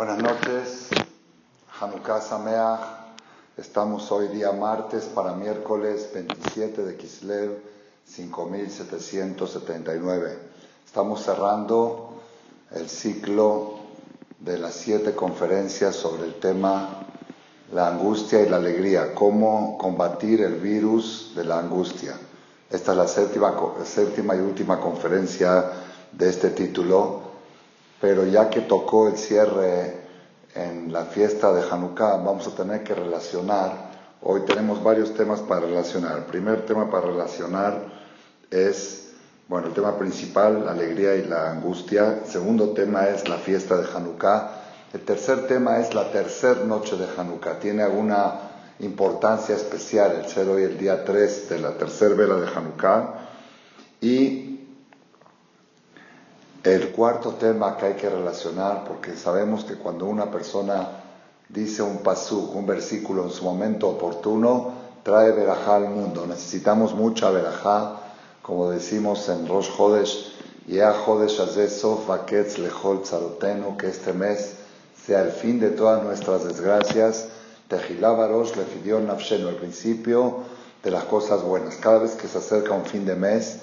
Buenas noches, Hanukkah Sameach. Estamos hoy día martes para miércoles 27 de Kislev 5779. Estamos cerrando el ciclo de las siete conferencias sobre el tema la angustia y la alegría, cómo combatir el virus de la angustia. Esta es la séptima, séptima y última conferencia de este título pero ya que tocó el cierre en la fiesta de Hanukkah, vamos a tener que relacionar. Hoy tenemos varios temas para relacionar. El primer tema para relacionar es, bueno, el tema principal, la alegría y la angustia. El segundo tema es la fiesta de Hanukkah. El tercer tema es la tercera noche de Hanukkah. Tiene alguna importancia especial el ser hoy el día 3 de la tercera vela de Hanukkah. Y el cuarto tema que hay que relacionar, porque sabemos que cuando una persona dice un pasú, un versículo en su momento oportuno, trae verajá al mundo. Necesitamos mucha verajá, como decimos en Rosh Hodesh, Yea Hodesh Azesof Vaketz Lechol Tzarotenu, que este mes sea el fin de todas nuestras desgracias. Tejilá Barosh Lefidion el principio de las cosas buenas. Cada vez que se acerca un fin de mes,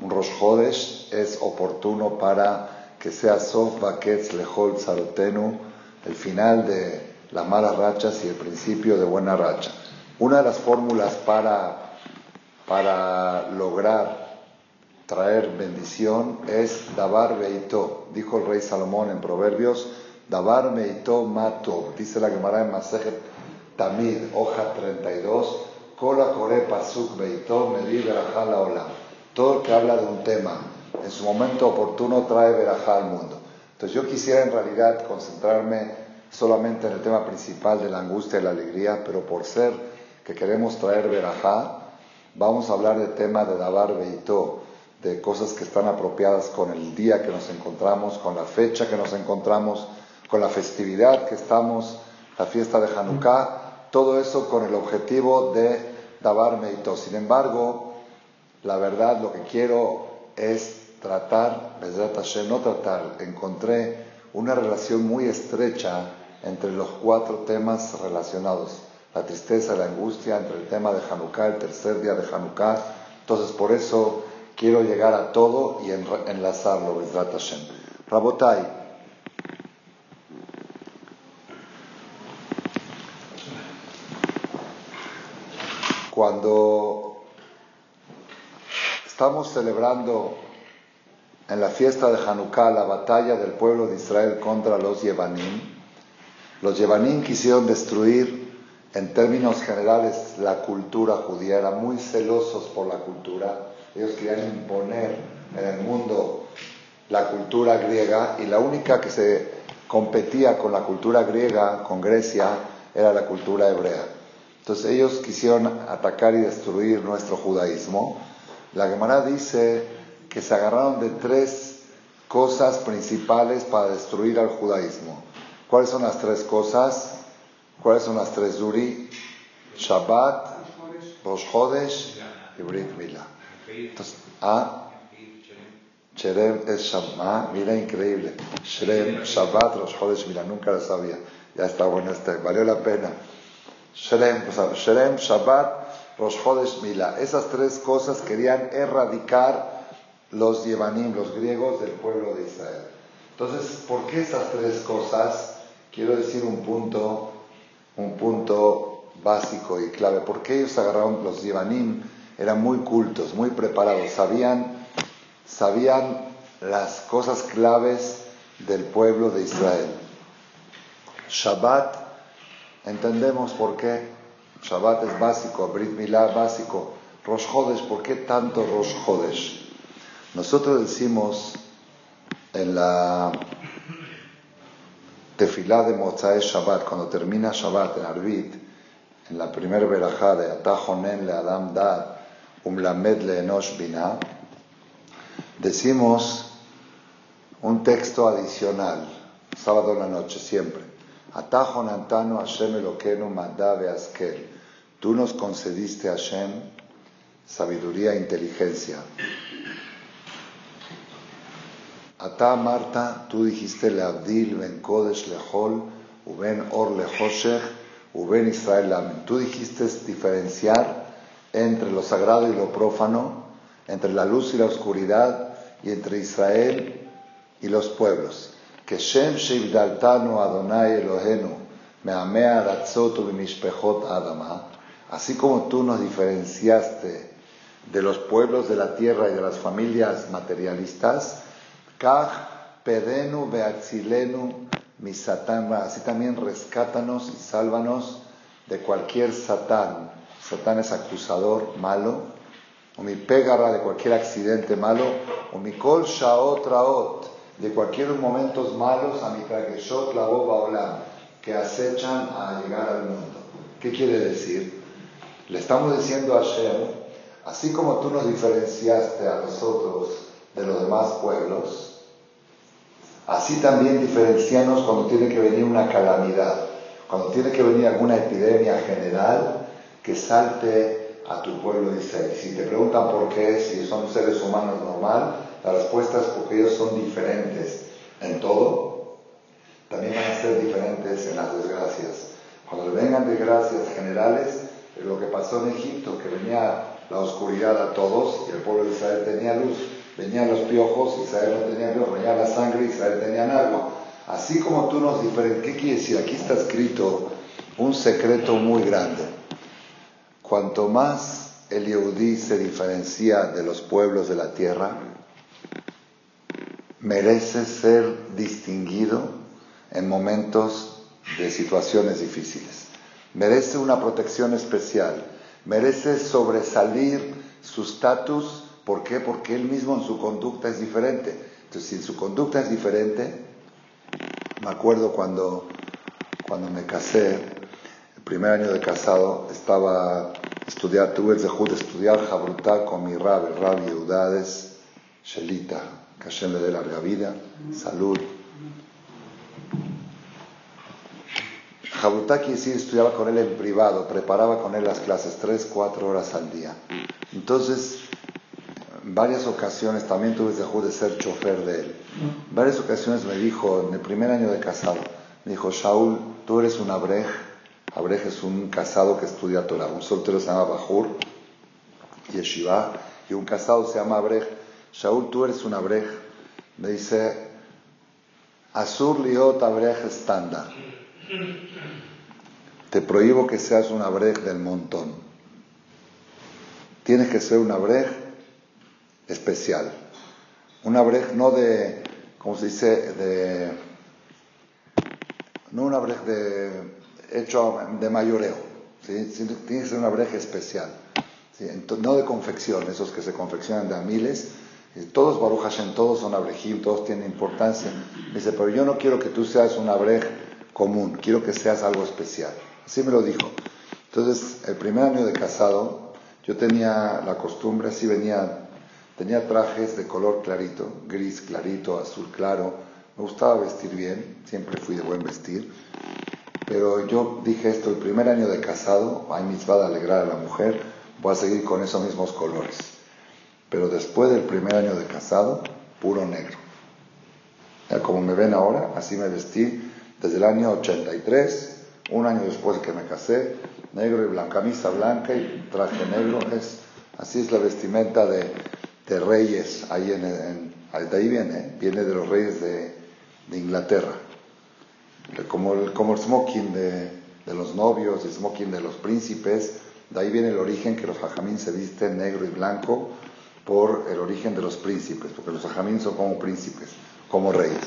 un Rosh es oportuno para que sea Sof Baketz Lehol Tzarotenu, el final de las malas rachas y el principio de buena racha. Una de las fórmulas para, para lograr traer bendición es Dabar Beito. Dijo el rey Salomón en Proverbios, Dabar Beito Mato. Dice la Gemara en Masejet Tamid, hoja 32, Kola Kore Pasuk Beito Medir la Olam todo el que habla de un tema en su momento oportuno trae verajá al mundo. Entonces yo quisiera en realidad concentrarme solamente en el tema principal de la angustia y la alegría, pero por ser que queremos traer verajá, vamos a hablar del tema de Dabar Beitó, de cosas que están apropiadas con el día que nos encontramos, con la fecha que nos encontramos, con la festividad que estamos, la fiesta de Hanukkah, todo eso con el objetivo de Dabar Beitó. Sin embargo, la verdad, lo que quiero es tratar, no tratar, encontré una relación muy estrecha entre los cuatro temas relacionados. La tristeza, la angustia, entre el tema de Hanukkah, el tercer día de Hanukkah. Entonces, por eso quiero llegar a todo y enlazarlo, Bezrat Hashem. Rabotai. Cuando Estamos celebrando en la fiesta de Hanukkah la batalla del pueblo de Israel contra los Yevanim. Los Yevanim quisieron destruir, en términos generales, la cultura judía, eran muy celosos por la cultura. Ellos querían imponer en el mundo la cultura griega y la única que se competía con la cultura griega, con Grecia, era la cultura hebrea. Entonces ellos quisieron atacar y destruir nuestro judaísmo la Gemara dice que se agarraron de tres cosas principales para destruir al judaísmo. ¿Cuáles son las tres cosas? ¿Cuáles son las tres Zuri? Shabbat, Rosh Hodesh y Brit Mila. Entonces, ¿ah? Sherem es Shabbat. Ah, mira, increíble. Sherem, Shabbat, Rosh Hodesh, Mila. Nunca lo sabía. Ya está bueno este. Valió la pena. Sherem, Sherem, Shabbat, Rosh Mila. Esas tres cosas querían erradicar los Yevanim, los griegos del pueblo de Israel. Entonces, ¿por qué esas tres cosas? Quiero decir un punto, un punto básico y clave. ¿Por qué ellos agarraron los Yevanim? Eran muy cultos, muy preparados, sabían, sabían las cosas claves del pueblo de Israel. Shabbat, entendemos por qué Shabbat es básico, Brit Milá básico, Rosh ¿por qué tanto Rosh? Nosotros decimos en la tefilá de Mozae Shabbat, cuando termina Shabbat en Arbit, en la primera verajá de Atajonen le Adam Dad, Umlamed le Enosh Binah, decimos un texto adicional, sábado en la noche, siempre. Atajon Antano Hashem Eloquenu Madabe Askel. Tú nos concediste, Hashem, sabiduría e inteligencia. Ata Marta, tú dijiste Abdil ben Kodesh lehol, uben or lehoshech, uben Israel amen. Tú dijiste diferenciar entre lo sagrado y lo profano, entre la luz y la oscuridad, y entre Israel y los pueblos. Que Shem Sheivdaltanu Adonai Elohenu, Meamea Bimishpechot Adama, así como tú nos diferenciaste de los pueblos de la tierra y de las familias materialistas, Kach pedenu beatzilenu mi satán, así también rescátanos y sálvanos de cualquier satán. Satán es acusador malo, o mi pegara de cualquier accidente malo, o mi kol shaot raot, de cualquier momentos malos, a mi trageshot la olam, que acechan a llegar al mundo. ¿Qué quiere decir? Le estamos diciendo a Hashem, así como tú nos diferenciaste a nosotros de los demás pueblos, Así también diferencianos cuando tiene que venir una calamidad, cuando tiene que venir alguna epidemia general que salte a tu pueblo de. Si te preguntan por qué, si son seres humanos normal, la respuesta es porque ellos son diferentes en todo, también van a ser diferentes en las desgracias. Cuando le vengan desgracias generales, es lo que pasó en Egipto, que venía la oscuridad a todos y el pueblo de Israel tenía luz venían los piojos, Israel no tenía piojos, venía la sangre, Israel tenía agua. Así como tú nos diferencias, ¿qué quiere decir? Aquí está escrito un secreto muy grande. Cuanto más el Yehudí se diferencia de los pueblos de la tierra, merece ser distinguido en momentos de situaciones difíciles. Merece una protección especial, merece sobresalir su estatus ¿Por qué? Porque él mismo en su conducta es diferente. Entonces, si en su conducta es diferente, me acuerdo cuando, cuando me casé, el primer año de casado, estaba estudiar, tuve el de estudiar Jabrutá con mi rab, el rab Shelita, que Hashem le dé larga vida, salud. Jabrutá quiere decir, estudiaba con él en privado, preparaba con él las clases tres, cuatro horas al día. Entonces, varias ocasiones, también tuve el de ser chofer de él. varias ocasiones me dijo, en el primer año de casado, me dijo, Shaul, tú eres un abrej. Abrej es un casado que estudia Torah. Un soltero se llama Bajur, Yeshiva, y un casado se llama abrej. Shaul, tú eres un abrej. Me dice, Azur liot abrej estándar. Te prohíbo que seas un abrej del montón. Tienes que ser un abrej especial. Una brej no de, ¿cómo se dice? De, no una brej de, hecho de mayoreo, ¿sí? tiene que ser una brej especial. no de confección, esos que se confeccionan de a miles. Todos Baruch Hashem, todos son abrejim, todos tienen importancia. dice, pero yo no quiero que tú seas un abrej común, quiero que seas algo especial. Así me lo dijo. Entonces, el primer año de casado, yo tenía la costumbre, así venía Tenía trajes de color clarito, gris clarito, azul claro. Me gustaba vestir bien, siempre fui de buen vestir. Pero yo dije esto, el primer año de casado, hay va de alegrar a la mujer, voy a seguir con esos mismos colores. Pero después del primer año de casado, puro negro. como me ven ahora, así me vestí desde el año 83, un año después que me casé, negro y blanca, camisa blanca y traje negro. Es, así es la vestimenta de, de reyes, ahí en, de ahí viene, viene de los reyes de, Inglaterra, como el, como el smoking de, los novios, el smoking de los príncipes, de ahí viene el origen que los hajamín se visten negro y blanco por el origen de los príncipes, porque los hajamín son como príncipes, como reyes.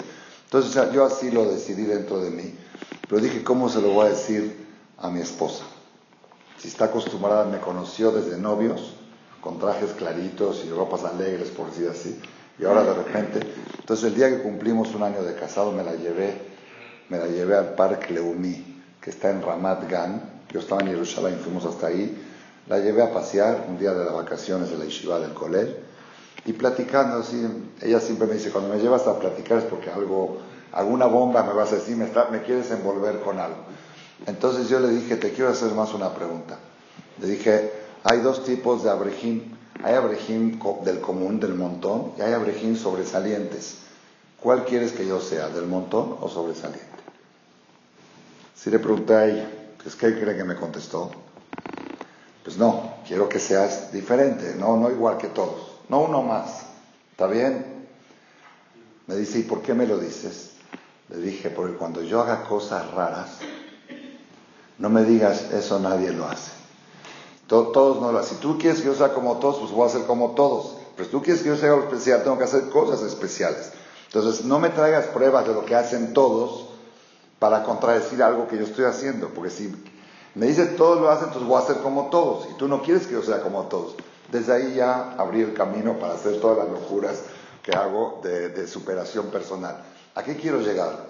Entonces yo así lo decidí dentro de mí, pero dije, ¿cómo se lo voy a decir a mi esposa? Si está acostumbrada, me conoció desde novios, con trajes claritos y ropas alegres, por decir así. Y ahora de repente, entonces el día que cumplimos un año de casado me la llevé, me la llevé al Parque Leumi, que está en Ramat Gan. Yo estaba en Jerusalén, fuimos hasta ahí. La llevé a pasear un día de las vacaciones de la Yeshiva del Colel y platicando ella siempre me dice, cuando me llevas a platicar es porque algo, alguna bomba me vas a decir, me, me quieres envolver con algo. Entonces yo le dije, te quiero hacer más una pregunta. Le dije, hay dos tipos de abrejim. Hay abrejim del común, del montón, y hay abrejim sobresalientes. ¿cuál quieres que yo sea, del montón o sobresaliente? Si le pregunté a ella, ¿es que cree que me contestó? Pues no, quiero que seas diferente, no, no igual que todos, no uno más. ¿Está bien? Me dice, ¿y por qué me lo dices? Le dije, porque cuando yo haga cosas raras, no me digas, eso nadie lo hace. Todos, no lo hacen. Si tú quieres que yo sea como todos, pues voy a ser como todos. Pero si tú quieres que yo sea especial, tengo que hacer cosas especiales. Entonces, no me traigas pruebas de lo que hacen todos para contradecir algo que yo estoy haciendo. Porque si me dices todos lo hacen, entonces voy a hacer como todos. Y tú no quieres que yo sea como todos. Desde ahí ya abrí el camino para hacer todas las locuras que hago de, superación personal. ¿A qué quiero llegar?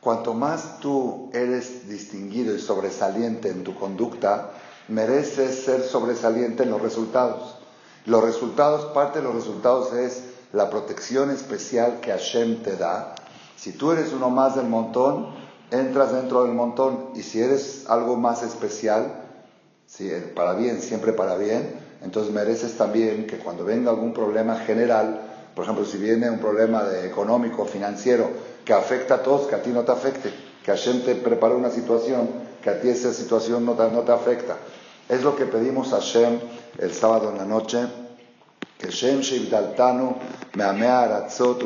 Cuanto más tú eres distinguido y sobresaliente en tu conducta, mereces ser sobresaliente en los resultados. Los resultados, parte de los resultados es la protección especial que Hashem te da. Si tú eres uno más del montón, entras dentro del montón. Y si eres algo más especial, para bien, siempre para bien, entonces mereces también que cuando venga algún problema general, por ejemplo, si viene un problema de económico, financiero, que afecta a todos, que a ti no te afecte, que Hashem te prepare una situación, que a ti esa situación no te, no te afecta. Es lo que pedimos a Hashem el sábado en la noche, que Hashem Shevdaltanu me aratzot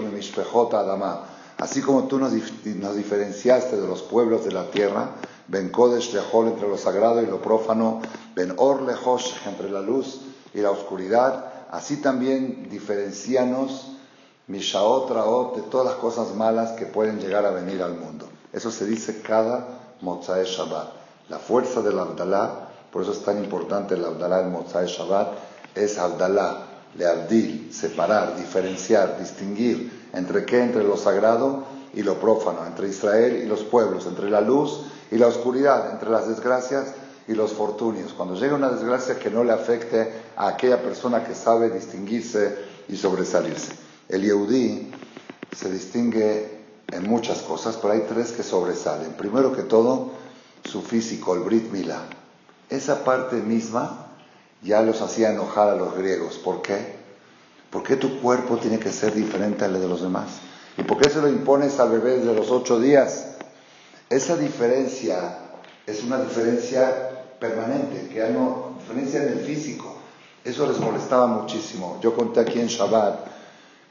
adama. Así como tú nos, diferenciaste de los pueblos de la tierra, Ben Kodesh Lehol entre lo sagrado y lo profano, Ben Or Lehosh entre la luz y la oscuridad, así también diferencianos Mishaot Raot de todas las cosas malas que pueden llegar a venir al mundo. Eso se dice cada Mozae Shabbat. La fuerza del Abdalá, por eso es tan importante el Abdalá en Mozae Shabbat, es Abdalá, Leabdil, separar, diferenciar, distinguir entre qué, entre lo sagrado y lo profano, entre Israel y los pueblos, entre la luz y la oscuridad, entre las desgracias y los fortunios. Cuando llega una desgracia que no le afecte a aquella persona que sabe distinguirse y sobresalirse. El Yehudí se distingue en muchas cosas, pero hay tres que sobresalen. Primero que todo, su físico, el Brit Milá. Esa parte misma ya los hacía enojar a los griegos. ¿Por qué? ¿Por qué tu cuerpo tiene que ser diferente al de los demás? ¿Y por qué se lo impones al bebé desde los ocho días? Esa diferencia es una diferencia permanente, que hay una diferencia en el físico. Eso les molestaba muchísimo. Yo conté aquí en Shabbat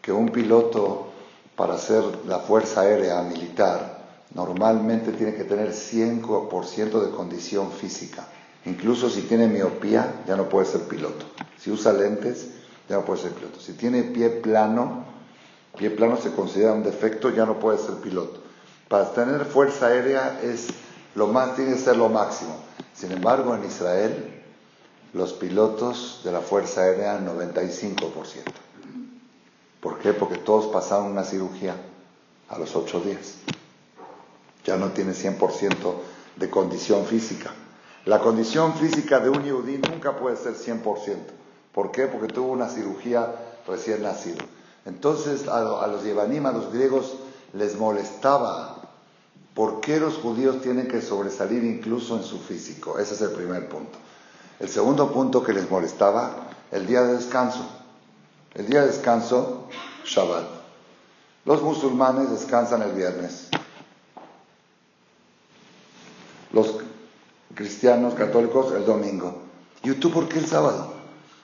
que un piloto para hacer la Fuerza Aérea Militar normalmente tiene que tener 100% de condición física. Incluso si tiene miopía, ya no puede ser piloto. Si usa lentes, ya no puede ser piloto. Si tiene pie plano, pie plano se considera un defecto, ya no puede ser piloto. Para tener fuerza aérea es lo más, tiene que ser lo máximo. Sin embargo, en Israel, los pilotos de la Fuerza Aérea, 95%. ¿Por qué? Porque todos pasaron una cirugía a los ocho días. Ya no tiene 100% de condición física. La condición física de un yudí nunca puede ser 100%. ¿Por qué? Porque tuvo una cirugía recién nacido. Entonces a, los yevanim, a los griegos, les molestaba por qué los judíos tienen que sobresalir incluso en su físico. Ese es el primer punto. El segundo punto que les molestaba, el día de descanso. El día de descanso, Shabbat. Los musulmanes descansan el viernes. Los cristianos católicos el domingo. ¿Y tú por qué el sábado?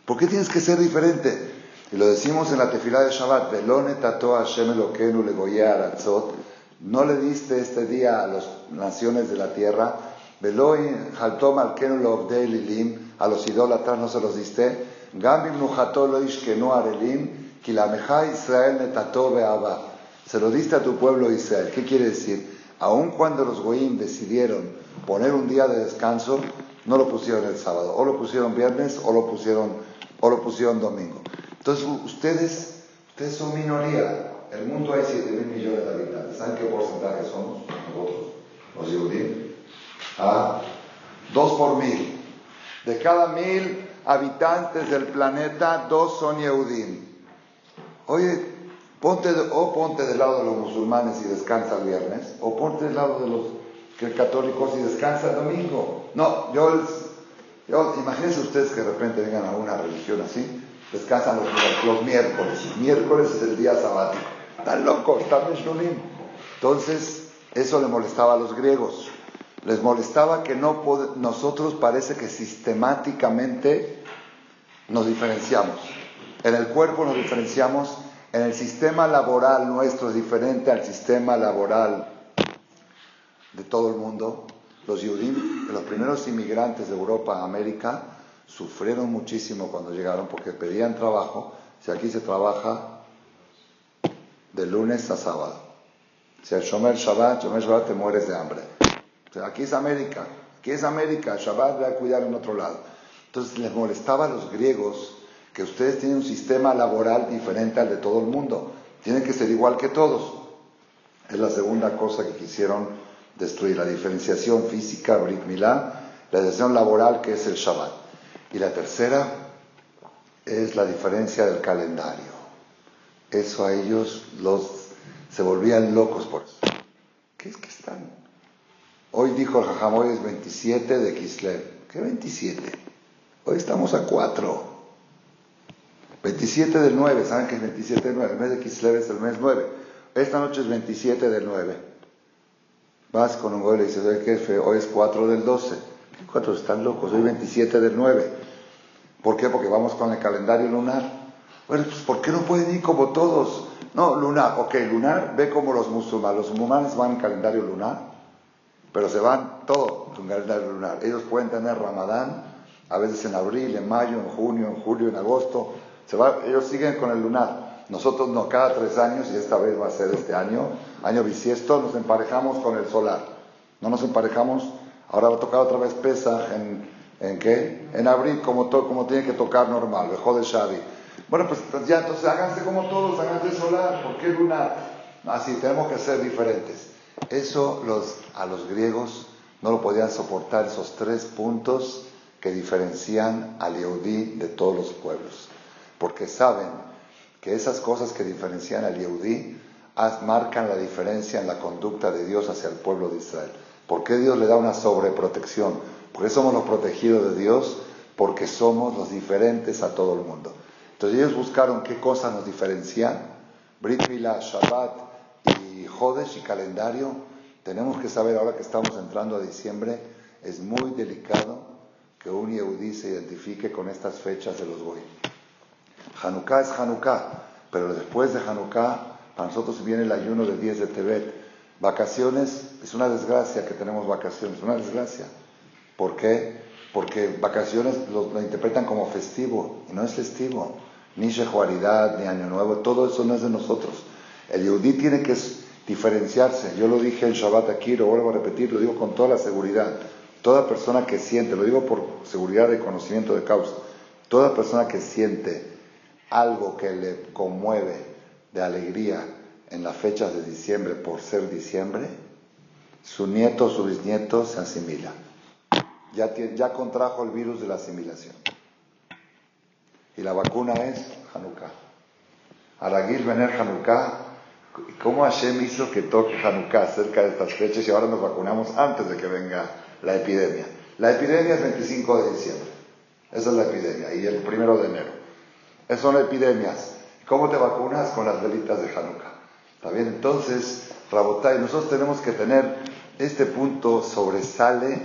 ¿Por qué tienes que ser diferente? Y lo decimos en la tefilá de Shabbat, no le diste este día a las naciones de la tierra, a los idólatras no se los diste, se lo diste a tu pueblo Israel. ¿Qué quiere decir? Aun cuando los goyim decidieron poner un día de descanso, no lo pusieron el sábado, o lo pusieron viernes, o lo pusieron, o lo pusieron domingo. Entonces, ustedes, ustedes son minoría. El mundo hay 7 mil millones de habitantes. ¿Saben qué porcentaje somos nosotros, los judíos? Ah, dos por mil. De cada mil habitantes del planeta, dos son Yehudim. Oye, ponte o ponte del lado de los musulmanes y descansa el viernes, o ponte del lado de los católicos y descansa el domingo. No, yo, yo imagínense ustedes que de repente vengan a una religión así, descansan los miércoles. Miércoles es el día sabático. Están locos, están meshunim. Entonces, eso le molestaba a los griegos. Les molestaba que no nosotros parece que sistemáticamente nos diferenciamos. En el cuerpo nos diferenciamos, en el sistema laboral nuestro es diferente al sistema laboral de todo el mundo. Los Yudim, los primeros inmigrantes de Europa a América, sufrieron muchísimo cuando llegaron porque pedían trabajo. Si aquí se trabaja de lunes a sábado. Si el Shomer Shabbat, Shomer Shabbat te mueres de hambre. aquí es América, aquí es América, Shabbat va a cuidar en otro lado. Entonces les molestaba a los griegos que ustedes tienen un sistema laboral diferente al de todo el mundo. Tienen que ser igual que todos. Es la segunda cosa que quisieron destruir, la diferenciación física, Brit Milá, la diferenciación laboral que es el Shabbat. Y la tercera es la diferencia del calendario. Eso a ellos los se volvían locos por eso. ¿Qué es que están? Hoy dijo el Jajamoy es 27 de Kislev. ¿Qué 27? Hoy estamos a 4. 27 del 9, ¿saben que es 27 del 9? El mes de Kislev es el mes 9. Esta noche es 27 del 9. Vas con un gol y dices, oye, jefe, hoy es 4 del 12. ¿Qué 4? Están locos, hoy 27 del 9. ¿Por qué? Porque vamos con el calendario lunar. Bueno, pues ¿por qué no pueden ir como todos? No, lunar, ok, lunar, ve como los musulmanes. Los musulmanes van en calendario lunar, pero se van todo en calendario lunar. Ellos pueden tener Ramadán, a veces en abril, en mayo, en junio, en julio, en agosto. Se va, ellos siguen con el lunar. Nosotros no, cada tres años, y esta vez va a ser este año, año bisiesto, nos emparejamos con el solar. No nos emparejamos, ahora va a tocar otra vez Pesach en, ¿en qué? En abril, como, como tiene que tocar normal, el de Shadi. Bueno, pues ya, entonces háganse como todos, háganse solar, ¿por qué lunar? Así, tenemos que ser diferentes. Eso los, a los griegos no lo podían soportar, esos tres puntos que diferencian al Yehudí de todos los pueblos. Porque saben que esas cosas que diferencian al Yehudí marcan la diferencia en la conducta de Dios hacia el pueblo de Israel. ¿Por qué Dios le da una sobreprotección? Porque somos los protegidos de Dios, porque somos los diferentes a todo el mundo. Entonces ellos buscaron qué cosas nos diferencian. Brit Milá, Shabbat y Jodesh y calendario. Tenemos que saber ahora que estamos entrando a diciembre, es muy delicado que un Yehudí se identifique con estas fechas de los Goy. Hanukkah es Hanukkah, pero después de Hanukkah, para nosotros viene el ayuno de 10 de Tebet. Vacaciones, es una desgracia que tenemos vacaciones, una desgracia. ¿Por qué? Porque vacaciones lo, interpretan como festivo y no es festivo ni Shehuaridad, ni Año Nuevo, todo eso no es de nosotros. El Yehudí tiene que diferenciarse. Yo lo dije en Shabbat aquí, lo vuelvo a repetir, lo digo con toda la seguridad. Toda persona que siente, lo digo por seguridad y conocimiento de causa, toda persona que siente algo que le conmueve de alegría en las fechas de diciembre por ser diciembre, su nieto o su bisnieto se asimila. Ya, ya contrajo el virus de la asimilación. Y la vacuna es Hanukkah. Aragil Vener Hanukkah. ¿Cómo Hashem hizo que toque Hanukkah cerca de estas fechas y ahora nos vacunamos antes de que venga la epidemia? La epidemia es 25 de diciembre. Esa es la epidemia. Y el primero de enero. Esas son epidemias. ¿Cómo te vacunas? Con las velitas de Hanukkah. ¿Está bien? Entonces, Rabotay, nosotros tenemos que tener este punto sobresale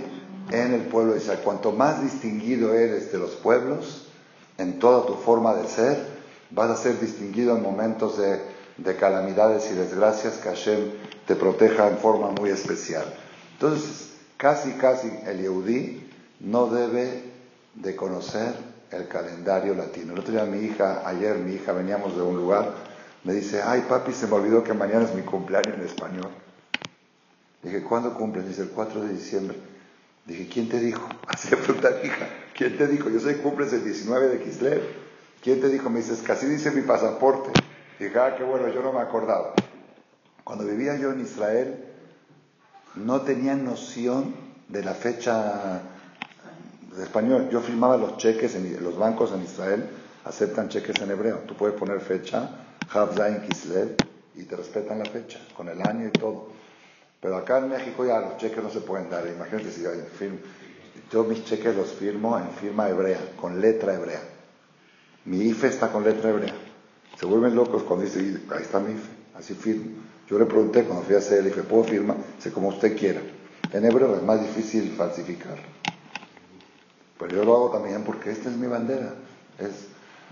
en el pueblo de Israel. Cuanto más distinguido eres de los pueblos, en toda tu forma de ser, vas a ser distinguido en momentos de, calamidades y desgracias que Hashem te proteja en forma muy especial. Entonces, casi, casi el Yehudí no debe de conocer el calendario latino. El otro día mi hija, ayer mi hija veníamos de un lugar, me dice, ay papi, se me olvidó que mañana es mi cumpleaños en español. Dije, ¿cuándo cumples? Dice, el 4 de diciembre. Dije, ¿quién te dijo? Así le pregunté a mi hija, ¿quién te dijo? Yo sé que cumples el 19 de Kislev. ¿Quién te dijo? Me dices, casi dice mi pasaporte. Dije, ah, qué bueno, yo no me acordaba. Cuando vivía yo en Israel, no tenía noción de la fecha de español. Yo firmaba los cheques, en los bancos en Israel aceptan cheques en hebreo. Tú puedes poner fecha, Zain Kislev, y te respetan la fecha, con el año y todo. Pero acá en México ya los cheques no se pueden dar. Imagínate si firmo. Yo mis cheques los firmo en firma hebrea, con letra hebrea. Mi IFE está con letra hebrea. Se vuelven locos cuando dicen, ahí está mi IFE. así firmo. Yo le pregunté cuando fui a hacer el IFE, ¿puedo firmar? Dice, como usted quiera. En hebreo es más difícil falsificar. Pero yo lo hago también porque esta es mi bandera. Es,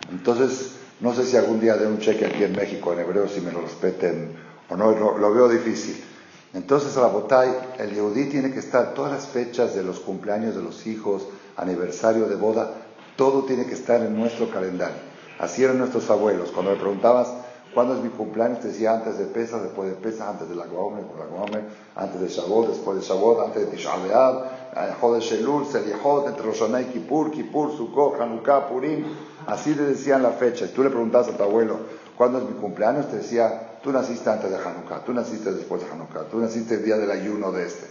entonces, no sé si algún día de un cheque aquí en México en hebreo, si me lo respeten o no, lo, veo difícil. Entonces, botay, el Yehudí tiene que estar todas las fechas de los cumpleaños de los hijos, aniversario de boda, todo tiene que estar en nuestro calendario. Así eran nuestros abuelos. Cuando le preguntabas, ¿Cuándo es mi cumpleaños? Te decía antes de Pesach, después de Pesach, antes de la Gomer, por la Gomer, antes de Shavuot, después de Shavuot, antes de Tisha B'Av, eh, Jodesh Elul, Selichot, entre Rosh y Kippur, Kippur, Sukkot, Hanukkah, Purim. Así le decían la fecha. Y tú le preguntabas a tu abuelo, ¿cuándo es mi cumpleaños? Te decía, tú naciste antes de Hanukkah, tú naciste después de Hanukkah, tú naciste el día del ayuno de este.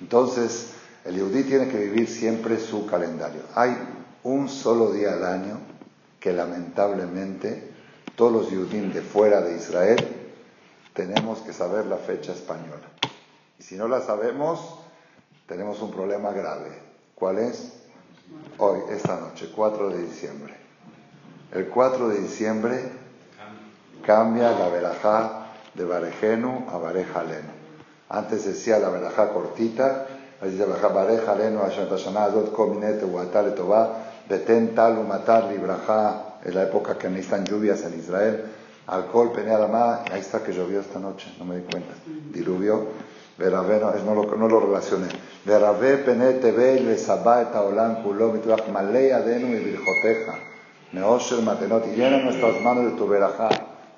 Entonces, el Yehudí tiene que vivir siempre su calendario. Hay un solo día al año que lamentablemente todos los judíos de fuera de Israel, tenemos que saber la fecha española. Y si no la sabemos, tenemos un problema grave. ¿Cuál es? Hoy, esta noche, 4 de diciembre. El 4 de diciembre cambia la verajá de Barejenu a Barejalenu. Antes decía la verajá cortita, decía Barejalenu, Ashantashanah, Kominete, Huatale, Tobá, Beten, Talu, Matar, Librajá, es la época que necesitan lluvias en Israel. Alcohol, Peneadamá, ahí está que llovió esta noche, no me di cuenta. Diluvió. Verabé, no, no, lo, no lo relacioné. Verabé, Pene, Tebe, Lesabá, Etaolán, Kuló, Mitrach, Malei, Adenu y Virjoteja. Neosher, Matenot, y llena nuestras manos de tu verajá,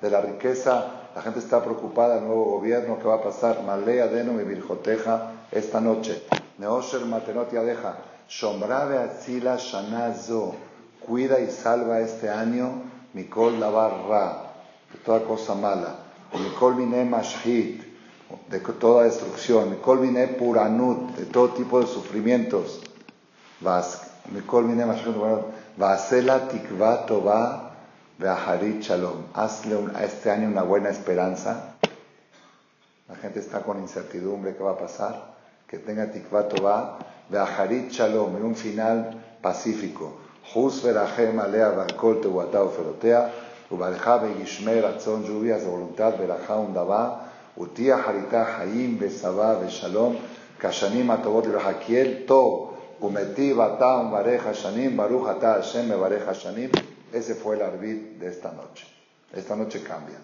de la riqueza. La gente está preocupada, el nuevo gobierno, ¿qué va a pasar? Malei, Adenu y Virjoteja esta noche. Neosher, Matenot y Adeja. Shombrave, Atzila, Shanazo cuida y salva este año Mikol Lavar de toda cosa mala, Mikol Mine Mashhit, de toda destrucción, Mikol Mine Puranut, de todo tipo de sufrimientos, Mikol Mine Mashhit, Vasela Tikva Tova Beaharit Shalom, hazle a este año una buena esperanza. La gente está con incertidumbre, ¿qué va a pasar? Que tenga Tikva Tova Beaharit Shalom, y un final pacífico. Jus verachem alea barcol tehuatá ferotea, ubalja begishmer atzon lluvias de voluntad verajá undabá, utia harita hayim besabá beshalom, kashanim atobot librajakiel to, umeti bata bareja shanim, baruch ata Hashem bareja shanim. Ese fue el arbit de esta noche. Esta noche cambia.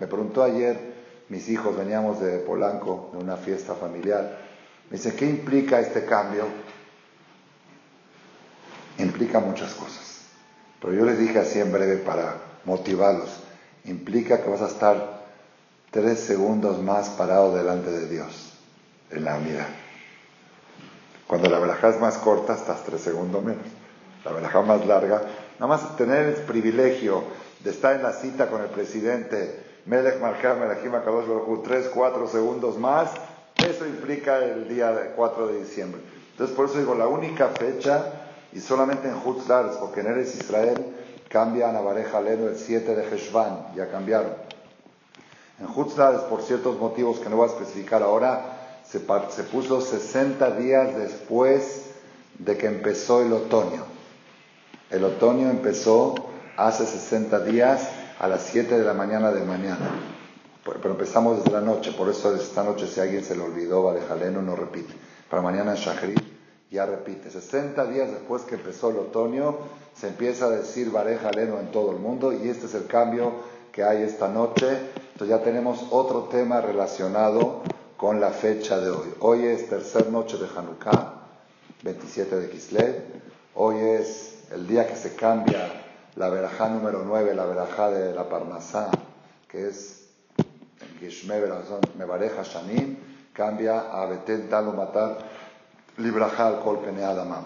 Me preguntó ayer, mis hijos veníamos de Polanco, de una fiesta familiar. Me dice, ¿qué implica este cambio? implica muchas cosas. Pero yo les dije así en breve para motivarlos. Implica que vas a estar tres segundos más parado delante de Dios en la unidad. Cuando la verajá es más corta, estás tres segundos menos. La verajá más larga, nada más tener el privilegio de estar en la cita con el presidente Melech Marjá, Melechim Akadosh tres, cuatro segundos más, eso implica el día 4 de diciembre. Entonces, por eso digo, la única fecha y solamente en Hutzlars, porque en Eres Israel cambian a Bareja Leno el 7 de Heshvan, ya cambiaron. En Hutzlars, por ciertos motivos que no voy a especificar ahora, se, se puso 60 días después de que empezó el otoño. El otoño empezó hace 60 días a las 7 de la mañana de mañana. Pero empezamos desde la noche, por eso esta noche si alguien se le olvidó, Barejaleno no repite. Para mañana Shachrit ya repite, 60 días después que empezó el otoño, se empieza a decir Bareja Leno en todo el mundo y este es el cambio que hay esta noche. Entonces ya tenemos otro tema relacionado con la fecha de hoy. Hoy es tercer noche de Hanukkah, 27 de Kislev. Hoy es el día que se cambia la verajá número 9, la verajá de la Parnasá, que es Gishme Mebareja Shanim, cambia a Betel Matar Librajal Kolpeneadama.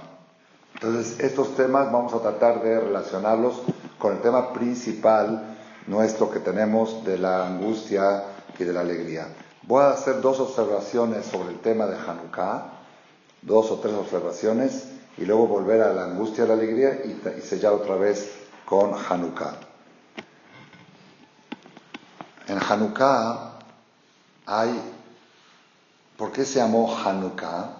Entonces, estos temas vamos a tratar de relacionarlos con el tema principal nuestro que tenemos de la angustia y de la alegría. Voy a hacer dos observaciones sobre el tema de Hanukkah, dos o tres observaciones, y luego volver a la angustia y la alegría y, y sellar otra vez con Hanukkah. En Hanukkah hay, ¿por qué se llamó Hanukkah?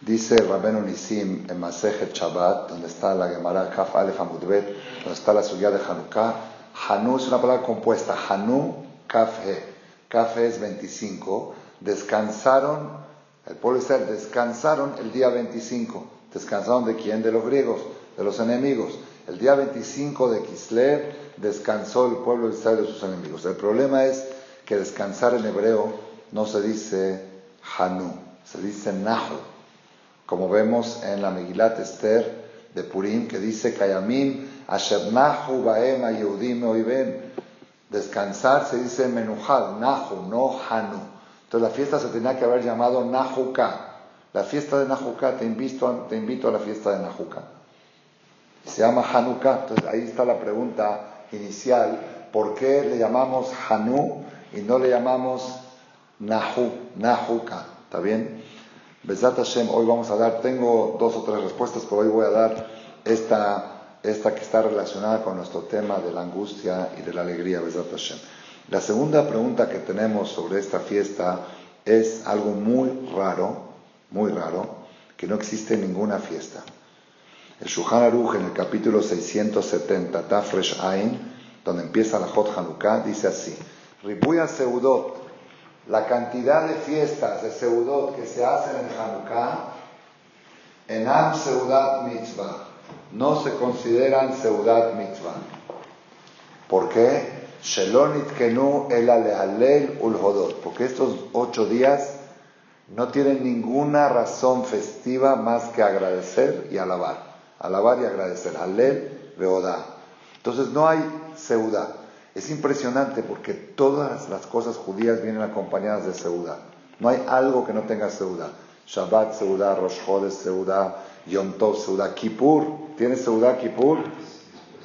Dice Rabenu Nisim en Masejet Shabbat, donde está la Gemara Kaf Alef Amudbet, donde está la suya de Hanukkah. Hanu es una palabra compuesta. Hanu Café. Café es 25. Descansaron, el pueblo de Israel descansaron el día 25. ¿Descansaron de quién? De los griegos, de los enemigos. El día 25 de Kislev descansó el pueblo de Israel de sus enemigos. El problema es que descansar en hebreo no se dice Hanu, se dice Nahu. Como vemos en la Megilat Esther de Purim, que dice Kayamim Asher Nahu Baem Yehudim Oiben. Descansar se dice Menuhal, Nahu, no Hanu. Entonces la fiesta se tenía que haber llamado Nahuka. La fiesta de Nahuka, te invito, te invito a la fiesta de Nahuka se llama Hanukkah. Entonces ahí está la pregunta inicial, ¿por qué le llamamos Hanu y no le llamamos Nahu, Nahuka? ¿Está bien? Besat Hashem, hoy vamos a dar, tengo dos o tres respuestas, pero hoy voy a dar esta, esta que está relacionada con nuestro tema de la angustia y de la alegría, Besat Hashem. La segunda pregunta que tenemos sobre esta fiesta es algo muy raro, muy raro, que no existe ninguna fiesta. El Shuhan Aruch en el capítulo 670, Tafresh Ain, donde empieza la Hot Hanukkah, dice así: Ribuya Seudot, la cantidad de fiestas de Seudot que se hacen en Hanukkah, Enam Seudat Mitzvah, no se consideran Seudat Mitzvah. ¿Por qué? Shelonit Kenu el Alehalel Ulhodot, porque estos ocho días no tienen ninguna razón festiva más que agradecer y alabar alabar y agradecer. Alel, Beodá. Entonces no hay seudá. Es impresionante porque todas las cosas judías vienen acompañadas de seudá. No hay algo que no tenga seudá. Shabbat seudá, Rosh Chodesh seudá, Yom Tov seudá, Kippur. ¿Tienes seudá Kippur?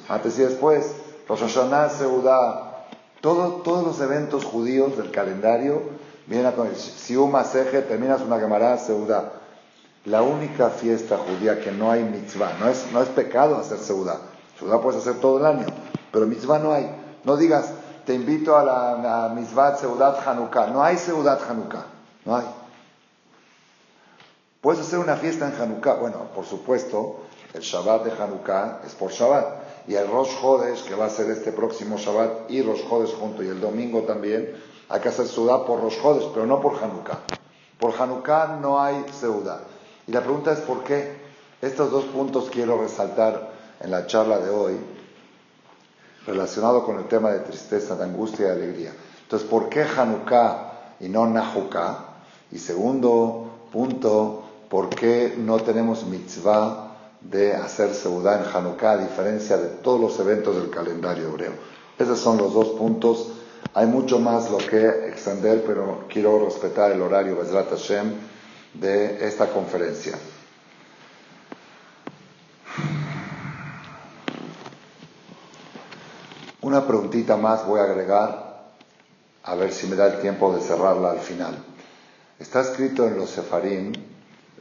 Antes y después. Rosh Hashanah seudá. Todo, todos los eventos judíos del calendario vienen a Si un maseje terminas una Gemara seudá. La única fiesta judía que no hay mitzvah, no es, no es pecado hacer seudá. Seudá puedes hacer todo el año, pero mitzvah no hay. No digas, te invito a la mitzvah seudat Hanukkah. No hay seudat Hanukkah, no hay. Puedes hacer una fiesta en Hanukkah. Bueno, por supuesto, el Shabbat de Hanukkah es por Shabbat. Y el Rosh Hodesh, que va a ser este próximo Shabbat, y Rosh Hodesh junto, y el domingo también, hay que hacer Seudá por Rosh Hodesh, pero no por Hanukkah. Por Hanukkah no hay Seudá. Y la pregunta es por qué. Estos dos puntos quiero resaltar en la charla de hoy, relacionado con el tema de tristeza, de angustia y alegría. Entonces, ¿por qué Hanukkah y no Nahukkah? Y segundo punto, ¿por qué no tenemos mitzvah de hacer seudá en Hanukkah a diferencia de todos los eventos del calendario hebreo? Esos son los dos puntos. Hay mucho más lo que extender, pero quiero respetar el horario, Bezrat Hashem de esta conferencia. Una preguntita más voy a agregar, a ver si me da el tiempo de cerrarla al final. Está escrito en los Sefarim,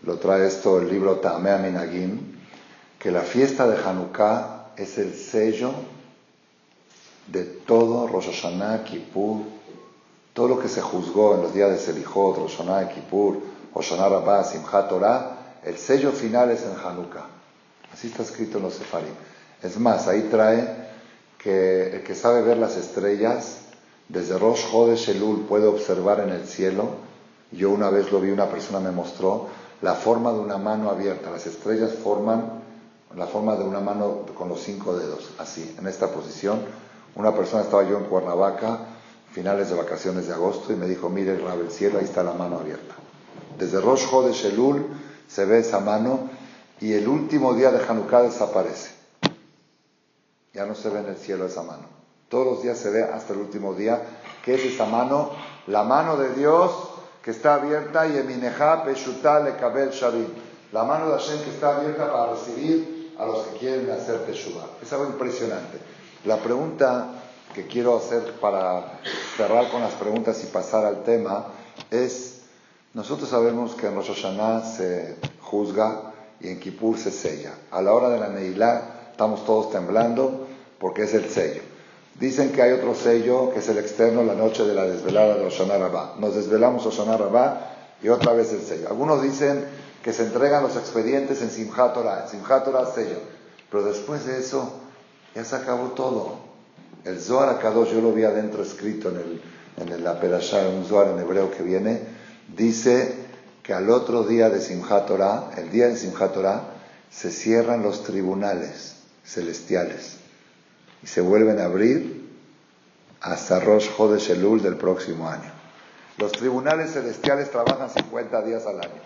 lo trae esto el libro Tamea Minagim, que la fiesta de Hanukkah es el sello de todo Rosh Hashanah, Kippur, todo lo que se juzgó en los días de Selijot, Rosh Hashanah, Kippur, Hoshana Rabbah, Simchat Torah, el sello final es en Hanukkah. Así está escrito en los Sefarim. Es más, ahí trae que el que sabe ver las estrellas, desde Rosh Chodesh Elul puede observar en el cielo. Yo una vez lo vi, una persona me mostró la forma de una mano abierta. Las estrellas forman la forma de una mano con los cinco dedos, así, en esta posición. Una persona estaba yo en Cuernavaca, finales de vacaciones de agosto, y me dijo, mire, el cielo, ahí está la mano abierta. Desde Rosh Chodesh Elul se ve esa mano y el último día de Hanukkah desaparece. Ya no se ve en el cielo esa mano. Todos los días se ve hasta el último día que es esa mano, la mano de Dios que está abierta y Emineja Peshuta Lekabel Sharim. La mano de Hashem que está abierta para recibir a los que quieren hacer Teshuvah. Es algo impresionante. La pregunta que quiero hacer para cerrar con las preguntas y pasar al tema es nosotros sabemos que en Rosh Hashanah se juzga y en Kippur se sella. A la hora de la Neilá estamos todos temblando porque es el sello. Dicen que hay otro sello que es el externo la noche de la desvelada de Rosh Hashanah Nos desvelamos Rosh Hashanah y otra vez el sello. Algunos dicen que se entregan los expedientes en Simchat Torah. En sello. Pero después de eso ya se acabó todo. El Zohar Akadosh, yo lo vi adentro escrito en, el, en la Perashá, un Zohar en hebreo que viene, dice que al otro día de Simchat Torah, el día de Simchat Torah, se cierran los tribunales celestiales y se vuelven a abrir hasta Rosh Chodesh Elul del próximo año. Los tribunales celestiales trabajan 50 días al año.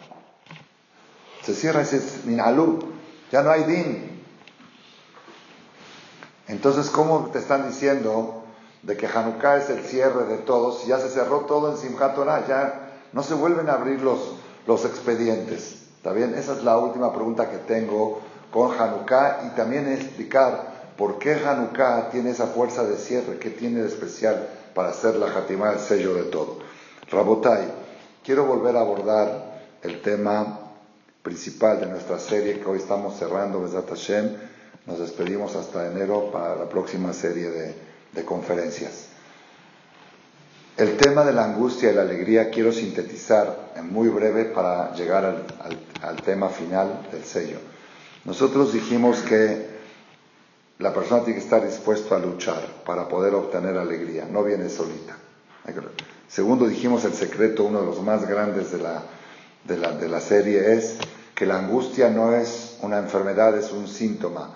Se cierra ese Minalú, ya no hay din. Entonces, ¿cómo te están diciendo de que Hanukkah es el cierre de todos? Ya se cerró todo en Simchat Torah, ya no se vuelven a abrir los, los expedientes. ¿Está bien? Esa es la última pregunta que tengo con Hanukkah y también explicar por qué Hanukkah tiene esa fuerza de cierre, qué tiene de especial para hacer la Hatimah, el sello de todo. Rabotai, quiero volver a abordar el tema principal de nuestra serie que hoy estamos cerrando, Besat Hashem. Nos despedimos hasta enero para la próxima serie de conferencias. El tema de la angustia y la alegría quiero sintetizar en muy breve para llegar al, tema final del sello. Nosotros dijimos que la persona tiene que estar dispuesto a luchar para poder obtener alegría, no viene solita. Segundo, dijimos el secreto, uno de los más grandes de la, de la, de la serie, es que la angustia no es una enfermedad, es un síntoma.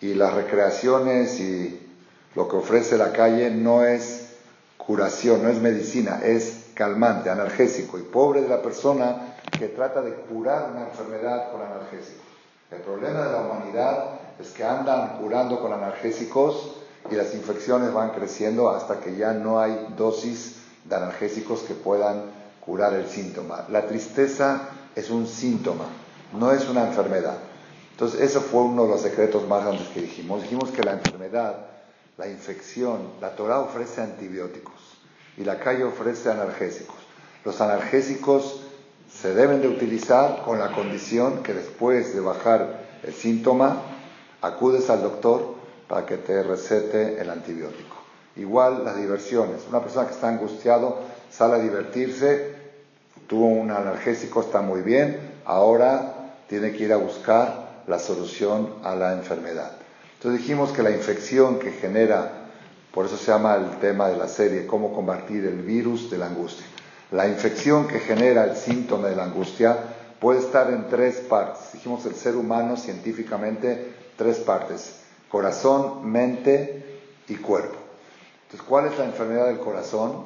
Y las recreaciones y lo que ofrece la calle no es curación, no es medicina, es calmante, analgésico. Y pobre de la persona que trata de curar una enfermedad con analgésicos. El problema de la humanidad es que andan curando con analgésicos y las infecciones van creciendo hasta que ya no hay dosis de analgésicos que puedan curar el síntoma. La tristeza es un síntoma, no es una enfermedad. Entonces, eso fue uno de los secretos más grandes que dijimos. Dijimos que la enfermedad, la infección, la Torah ofrece antibióticos y la calle ofrece analgésicos. Los analgésicos se deben de utilizar con la condición que después de bajar el síntoma acudes al doctor para que te recete el antibiótico. Igual las diversiones. Una persona que está angustiado sale a divertirse, tuvo un analgésico, está muy bien, ahora tiene que ir a buscar la solución a la enfermedad. Entonces dijimos que la infección que genera por eso se llama el tema de la serie, cómo combatir el virus de la angustia. La infección que genera el síntoma de la angustia puede estar en tres partes. Dijimos el ser humano científicamente, tres partes. Corazón, mente y cuerpo. Entonces, ¿cuál es la enfermedad del corazón?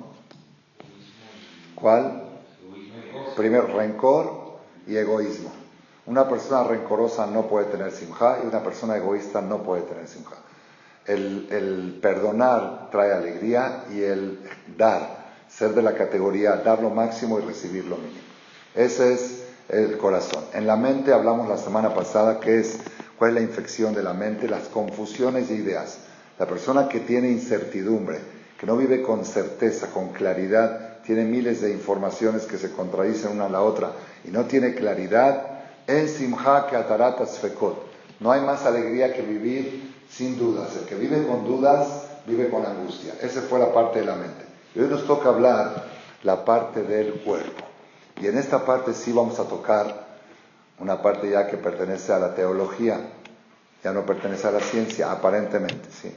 ¿Cuál? Primero, rencor y egoísmo. Una persona rencorosa no puede tener simja y una persona egoísta no puede tener simja. El, perdonar trae alegría y el dar, ser de la categoría dar lo máximo y recibir lo mínimo. Ese es el corazón. En la mente hablamos la semana pasada que es cuál es la infección de la mente, las confusiones de ideas. La persona que tiene incertidumbre, que no vive con certeza, con claridad, tiene miles de informaciones que se contradicen una a la otra y no tiene claridad, en simha que ataratas fekot. No hay más alegría que vivir sin dudas. El que vive con dudas vive con angustia. Esa fue la parte de la mente. Y hoy nos toca hablar la parte del cuerpo. Y en esta parte sí vamos a tocar una parte ya que pertenece a la teología, ya no pertenece a la ciencia, aparentemente, sí.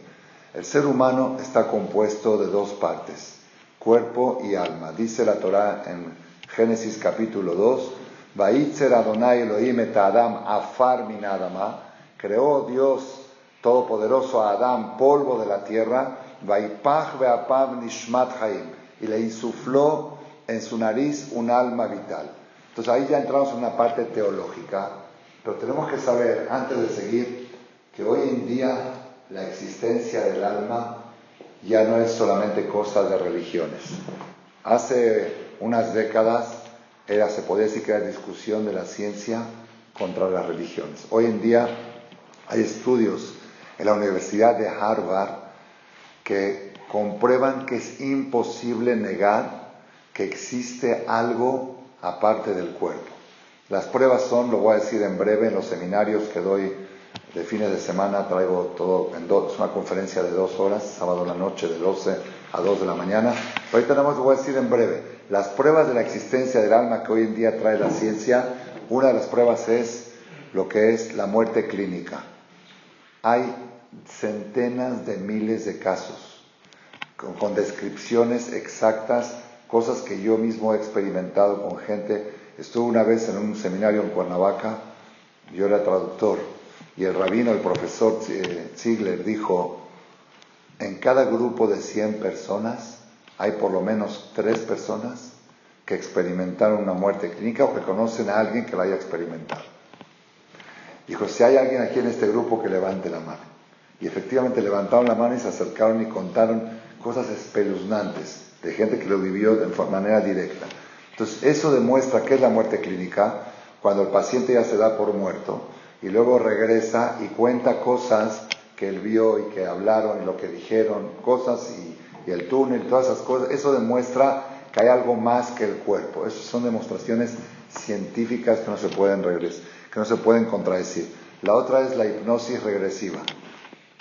El ser humano está compuesto de dos partes, cuerpo y alma. Dice la Torah en Génesis capítulo 2, Vaitzer Adonai Elohim et Adam afar min Adama, creó Dios Todopoderoso a Adán, polvo de la tierra, Nishmat y le insufló en su nariz un alma vital. Entonces ahí ya entramos en una parte teológica, pero tenemos que saber, antes de seguir, que hoy en día la existencia del alma ya no es solamente cosa de religiones. Hace unas décadas era, se podía decir que era discusión de la ciencia contra las religiones. Hoy en día hay estudios en la Universidad de Harvard que comprueban que es imposible negar que existe algo aparte del cuerpo. Las pruebas son, lo voy a decir en breve, en los seminarios que doy de fines de semana, traigo todo, en dos, es una conferencia de dos horas, sábado en la noche de 12 a 2 de la mañana. Ahorita nada más lo voy a decir en breve. Las pruebas de la existencia del alma que hoy en día trae la ciencia, una de las pruebas es lo que es la muerte clínica. Hay centenas de miles de casos con, descripciones exactas, cosas que yo mismo he experimentado con gente. Estuve una vez en un seminario en Cuernavaca, yo era traductor, y el rabino, el profesor eh, Ziegler, dijo, en cada grupo de 100 personas hay por lo menos tres personas que experimentaron una muerte clínica o que conocen a alguien que la haya experimentado. Dijo, si hay alguien aquí en este grupo que levante la mano. Y efectivamente levantaron la mano y se acercaron y contaron cosas espeluznantes de gente que lo vivió de manera directa. Entonces, eso demuestra que es la muerte clínica cuando el paciente ya se da por muerto y luego regresa y cuenta cosas que él vio y que hablaron y lo que dijeron, cosas y, el túnel, todas esas cosas. Eso demuestra que hay algo más que el cuerpo. Esas son demostraciones científicas que no se pueden regresar, que no se pueden contradecir. La otra es la hipnosis regresiva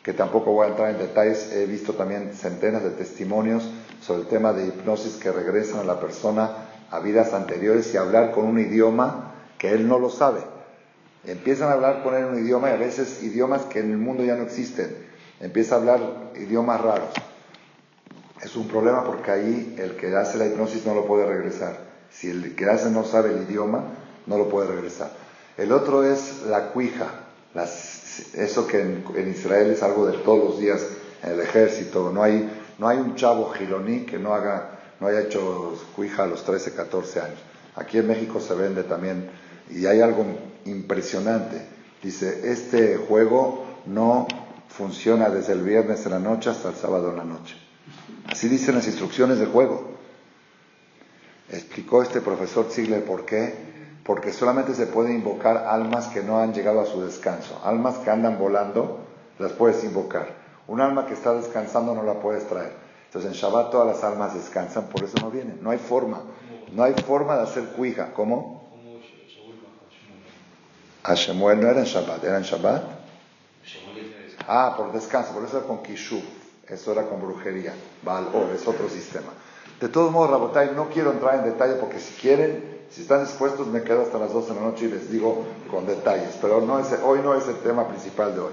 que tampoco voy a entrar en detalles, he visto también centenas de testimonios sobre el tema de hipnosis que regresan a la persona a vidas anteriores y hablar con un idioma que él no lo sabe. Empiezan a hablar con un idioma y a veces idiomas que en el mundo ya no existen. Empieza a hablar idiomas raros. Es un problema porque ahí el que hace la hipnosis no lo puede regresar. Si el que hace no sabe el idioma, no lo puede regresar. El otro es la cuija, eso que en, Israel es algo de todos los días en el ejército. No hay, no hay un chavo gironí que no, haga, no haya hecho cuija a los 13, 14 años. Aquí en México se vende también y hay algo impresionante. Dice, este juego no funciona desde el viernes en la noche hasta el sábado en la noche. Así dicen las instrucciones del juego. Explicó este profesor Ziegler por qué porque solamente se puede invocar almas que no han llegado a su descanso. Almas que andan volando, las puedes invocar. Un alma que está descansando no la puedes traer. Entonces en Shabbat todas las almas descansan, por eso no vienen. No hay forma. No hay forma de hacer cuija. ¿Cómo? A Shemuel no era en Shabbat, era en Shabbat. Ah, por descanso, por eso era con Kishu. Eso era con brujería. Baal es otro sistema. De todos modos, Rabotai, no quiero entrar en detalle porque si quieren, si están dispuestos, me quedo hasta las 12 de la noche y les digo con detalles, pero no es, hoy no es el tema principal de hoy.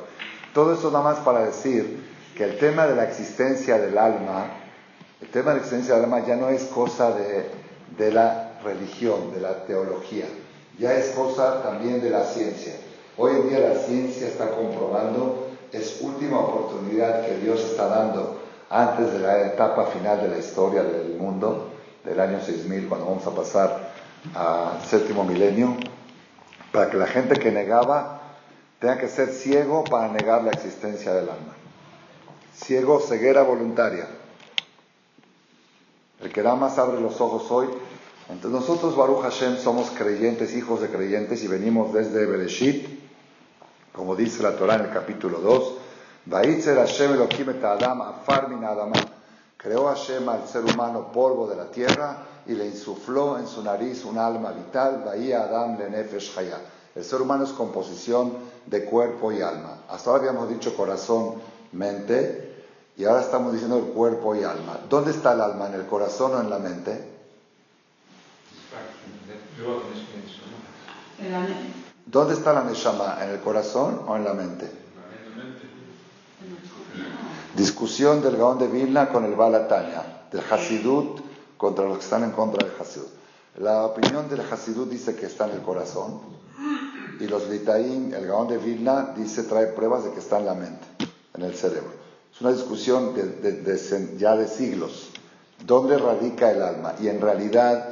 Todo eso nada más para decir que el tema de la existencia del alma, el tema de la existencia del alma ya no es cosa de, de la religión, de la teología, ya es cosa también de la ciencia. Hoy en día la ciencia está comprobando, es última oportunidad que Dios está dando antes de la etapa final de la historia del mundo, del año 6000, cuando vamos a pasar al séptimo milenio, para que la gente que negaba tenga que ser ciego para negar la existencia del alma. Ciego, ceguera voluntaria. El que da más abre los ojos hoy. Entonces nosotros, Baruch Hashem, somos creyentes, hijos de creyentes, y venimos desde Bereshit, como dice la Torah en el capítulo 2, Hashem Creó Hashem al ser humano polvo de la tierra y le insufló en su nariz un alma vital, Adam. El ser humano es composición de cuerpo y alma. Hasta ahora habíamos dicho corazón, mente, y ahora estamos diciendo el cuerpo y alma. ¿Dónde está el alma? ¿En el corazón o en la mente? ¿Dónde está la Neshama? ¿En el corazón o en la mente? Discusión del Gaón de Vilna con el Balatanya, del Hasidut contra los que están en contra del Hasidut. La opinión del Hasidut dice que está en el corazón y los Litaim, el Gaón de Vilna, dice, trae pruebas de que está en la mente, en el cerebro. Es una discusión de, ya de siglos. ¿Dónde radica el alma? Y en realidad,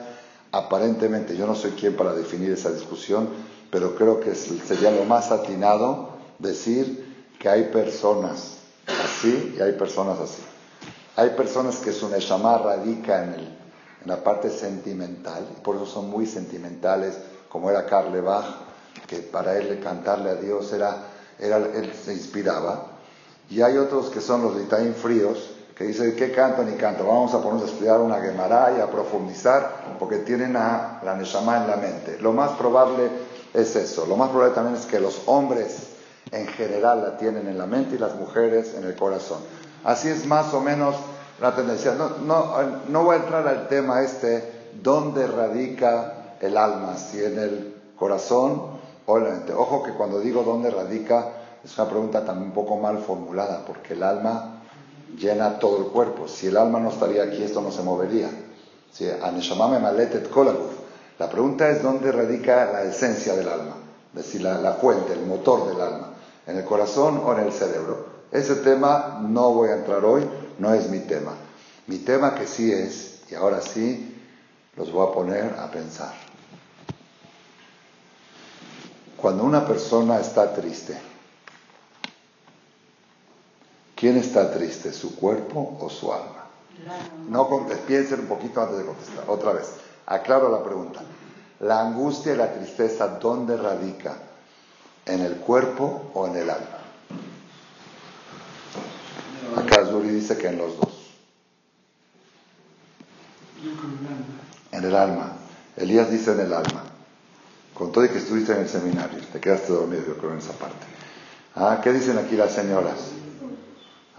aparentemente, yo no soy quien para definir esa discusión, pero creo que sería lo más atinado decir que hay personas así y hay personas así. Hay personas que su neshama radica en el en la parte sentimental, y por eso son muy sentimentales, como era Karl Bach, que para él cantarle a Dios era, era, él se inspiraba. Y hay otros que son los Litaim fríos, que dicen, ¿qué canto ni canto? Vamos a ponernos a estudiar una Gemara y a profundizar, porque tienen a la Neshama en la mente. Lo más probable es eso. Lo más probable también es que los hombres en general la tienen en la mente y las mujeres en el corazón. Así es más o menos una tendencia. No, no, no voy a entrar al tema este, ¿dónde radica el alma? Si en el corazón o en la mente. Ojo que cuando digo dónde radica, es una pregunta también un poco mal formulada, porque el alma llena todo el cuerpo. Si el alma no estaría aquí, esto no se movería. Maletet La pregunta es dónde radica la esencia del alma, es decir, la, la fuente, el motor del alma, en el corazón o en el cerebro. Ese tema no voy a entrar hoy, no es mi tema. Mi tema que sí es, y ahora sí los voy a poner a pensar. Cuando una persona está triste, ¿quién está triste? ¿Su cuerpo o su alma? No piensen un poquito antes de contestar. Otra vez, aclaro la pregunta. La angustia y la tristeza, ¿dónde radica? ¿En el cuerpo o en el alma? Acá Zuri dice que en los dos. En el alma. Elías dice en el alma. Con todo y que estuviste en el seminario, te quedaste dormido, yo creo, en esa parte. ¿Ah? ¿Qué dicen aquí las señoras?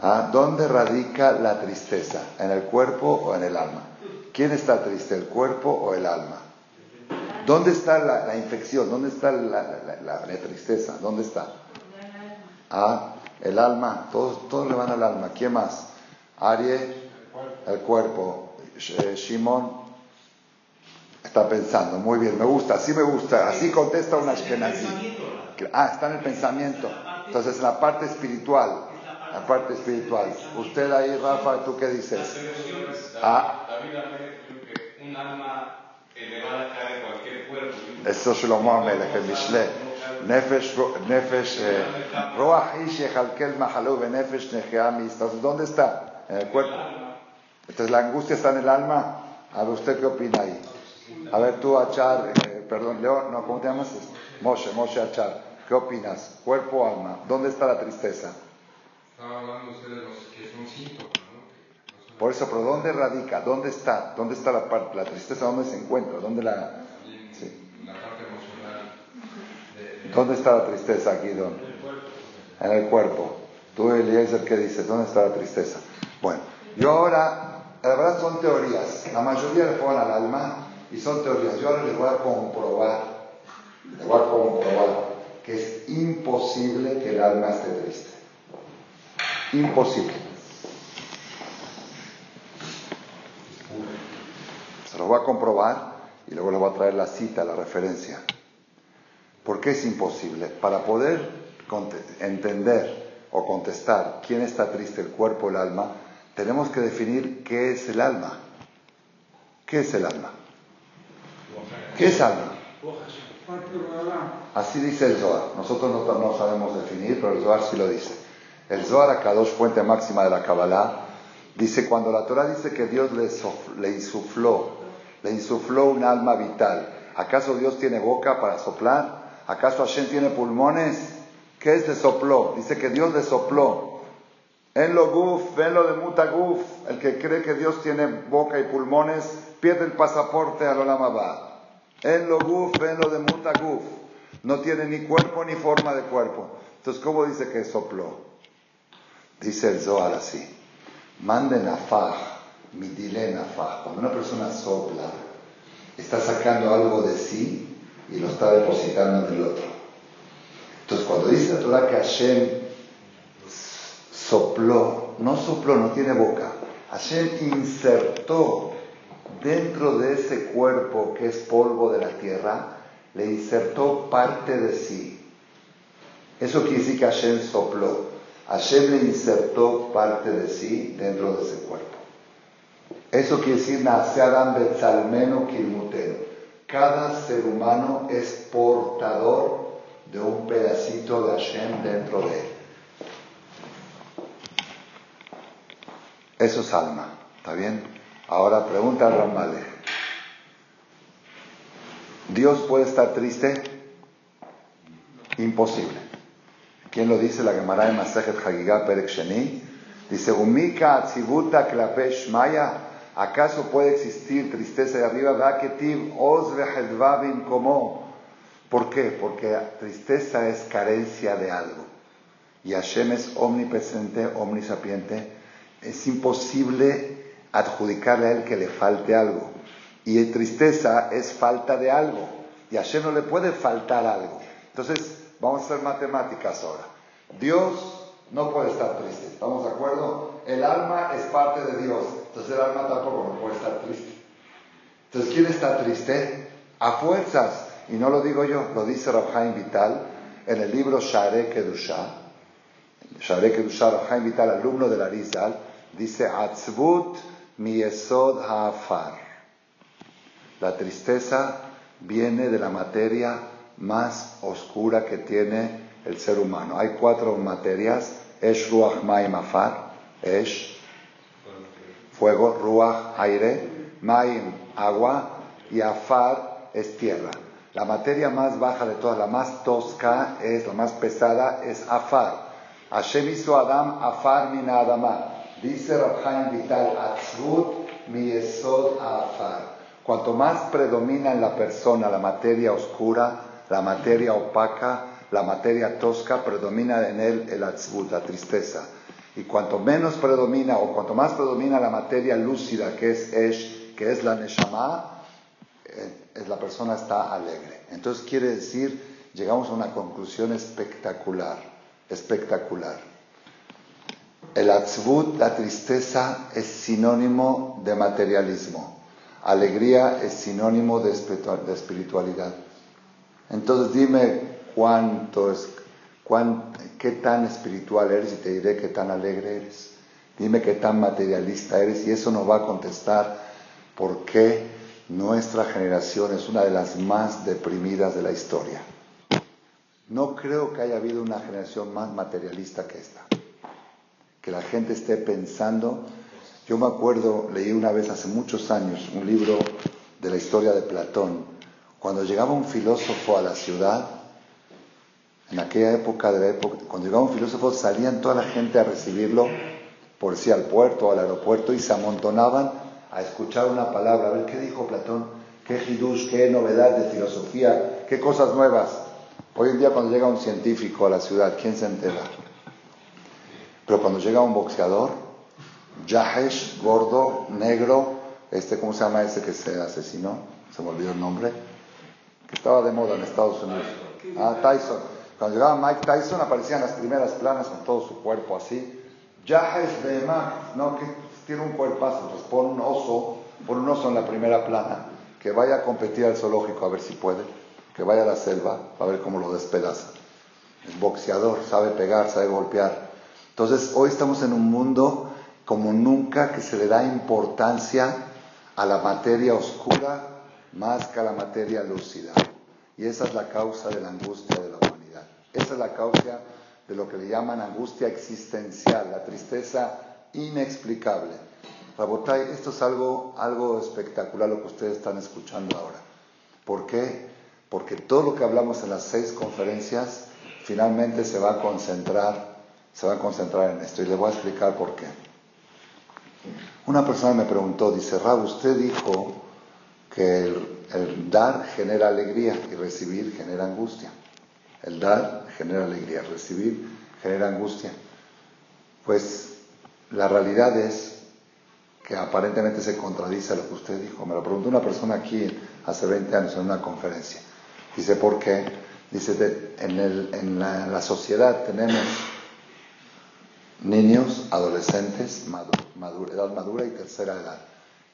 ¿Ah? ¿Dónde radica la tristeza? ¿En el cuerpo o en el alma? ¿Quién está triste, el cuerpo o el alma? ¿Dónde está la, infección? ¿Dónde está la, tristeza? ¿Dónde está? Ah, el alma. Todos, todos le van al alma. ¿Quién más? Arie, el cuerpo. Eh, Shimon, Está pensando, muy bien, me gusta, así me gusta, así contesta un Ashkenazi. Ah, está en el pensamiento. Entonces, en la parte espiritual, la parte espiritual. Usted ahí, Rafa, ¿tú qué dices? Ah. Un alma elevada cae cualquier cuerpo. Eso es lo más. Nefesh, nefesh, eh, roach ish yechalkel benefesh necheamis. Entonces, ¿dónde está? En el cuerpo. Entonces, la angustia está en el alma. A ver, ¿usted qué opina ahí? A ver, tú, Achar, eh, perdón, Leo, no, ¿cómo te llamas? Moshe, Moshe Achar. ¿Qué opinas? Cuerpo, alma. ¿Dónde está la tristeza? Estaba hablando de los que son síntomas, ¿no? Por eso, pero ¿dónde radica? ¿Dónde está? ¿Dónde está la parte, la tristeza? ¿Dónde se encuentra? ¿Dónde la...? Sí. La parte emocional. ¿Dónde está la tristeza aquí, Don? En el cuerpo. En el cuerpo. Tú, Eliezer, ¿qué dices? ¿Dónde está la tristeza? Bueno, yo ahora, la verdad son teorías. La mayoría le ponen al alma y son teorías. Yo ahora les voy a comprobar, les voy a comprobar que es imposible que el alma esté triste. Imposible. Se lo voy a comprobar y luego les voy a traer la cita, la referencia. ¿Por qué es imposible? Para poder entender o contestar quién está triste, el cuerpo o el alma, tenemos que definir qué es el alma. ¿Qué es el alma? ¿Qué es alma? Así dice el Zohar. Nosotros no, sabemos definir, pero el Zohar sí lo dice. El Zohar, acá dos fuente máxima de la Kabbalah, dice cuando la Torah dice que Dios le, le insufló, le insufló un alma vital. ¿Acaso Dios tiene boca para soplar? ¿Acaso Hashem tiene pulmones? ¿Qué es le sopló? Dice que Dios le sopló. En lo guf, en lo de mutaguf, el que cree que Dios tiene boca y pulmones, pierde el pasaporte al Olamabad. En lo guf, en lo de muta guf. No tiene ni cuerpo ni forma de cuerpo. Entonces, ¿cómo dice que sopló? Dice el Zohar así. Manden a Faj, midile Faj. Cuando una persona sopla, está sacando algo de sí y lo está depositando en el otro. Entonces, cuando dice la Torah que Hashem sopló, no sopló, no tiene boca. Hashem insertó dentro de ese cuerpo que es polvo de la tierra, le insertó parte de sí. Eso quiere decir que Hashem sopló. Hashem le insertó parte de sí dentro de ese cuerpo. Eso quiere decir Adam Betzalmeno Kilmuteno. Cada ser humano es portador de un pedacito de Hashem dentro de él. Eso es alma. ¿Está bien? Ahora pregunta a Ramale. ¿Dios puede estar triste? Imposible. ¿Quién lo dice? La Gemara de Masejet Hagigah Perek Sheni. Dice, Umika atzibuta klapesh maya. ¿Acaso puede existir tristeza de arriba? Vaketiv os como. ¿Por qué? Porque tristeza es carencia de algo. Y Hashem es omnipresente, omnisapiente. Es imposible adjudicarle a él que le falte algo. Y tristeza es falta de algo. Y a no le puede faltar algo. Entonces, vamos a hacer matemáticas ahora. Dios no puede estar triste. ¿Estamos de acuerdo? El alma es parte de Dios, entonces el alma tampoco no puede estar triste. Entonces, ¿quién está triste? A fuerzas. Y no lo digo yo, lo dice Rabhaim Vital en el libro Share Kedusha. Share Kedusha, Rabhaim Vital, alumno de la Rizal, dice Atzvut mi esod ha'afar. La tristeza viene de la materia más oscura que tiene el ser humano. Hay cuatro materias, Esh, Ruach, Maim, Afar, Esh, fuego, Ruach, aire, Maim, agua, y Afar es tierra. La materia más baja de todas, la más tosca, es la más pesada, es Afar. Hashem hizo Adam Afar mina Adama. Dice Rabhaim Vital, Atzrut mi esod Afar. Cuanto más predomina en la persona la materia oscura, la materia opaca, la materia tosca, predomina en él el atzvut, la tristeza. Y cuanto menos predomina, o cuanto más predomina la materia lúcida, que es Esh, que es la Neshama, eh, la persona está alegre. Entonces quiere decir, llegamos a una conclusión espectacular, espectacular. El atzvut, la tristeza, es sinónimo de materialismo. Alegría es sinónimo de espiritualidad. Entonces dime cuánto es, qué tan espiritual eres y te diré qué tan alegre eres. Dime qué tan materialista eres y eso nos va a contestar por qué nuestra generación es una de las más deprimidas de la historia. No creo que haya habido una generación más materialista que esta. Que la gente esté pensando. Yo me acuerdo, leí una vez hace muchos años un libro de la historia de Platón. Cuando llegaba un filósofo a la ciudad, en aquella época, de la época, cuando llegaba un filósofo, salían toda la gente a recibirlo, por si al puerto o al aeropuerto, y se amontonaban a escuchar una palabra, a ver qué dijo Platón, qué hidush, qué novedad de filosofía, qué cosas nuevas. Hoy en día cuando llega un científico a la ciudad, ¿quién se entera? Pero cuando llega un boxeador, Jahesh, gordo, negro, este, ¿cómo se llama ese que se asesinó? Se me olvidó el nombre, que estaba de moda en Estados Unidos. Ah, Tyson. Cuando llegaba Mike Tyson aparecían las primeras planas con todo su cuerpo así. es de no, que tiene un cuerpazo, pues pon un oso, pon un oso en la primera plana, que vaya a competir al zoológico a ver si puede, que vaya a la selva a ver cómo lo despedaza. Es boxeador, sabe pegar, sabe golpear. Entonces, hoy estamos en un mundo como nunca que se le da importancia a la materia oscura más que a la materia lúcida. Y esa es la causa de la angustia de la esa es la causa de lo que le llaman angustia existencial, la tristeza inexplicable. Rabotay, esto es algo, algo espectacular lo que ustedes están escuchando ahora. ¿Por qué? Porque todo lo que hablamos en las seis conferencias finalmente se va a concentrar, se va a concentrar en esto. Y le voy a explicar por qué. Una persona me preguntó, dice, Rab, usted dijo que el dar genera alegría y recibir genera angustia. El dar genera alegría, recibir genera angustia. Pues la realidad es que aparentemente se contradice a lo que usted dijo. Me lo preguntó una persona aquí hace 20 años en una conferencia. Dice, ¿por qué? Dice, en, la, sociedad tenemos niños, adolescentes, edad madura y tercera edad.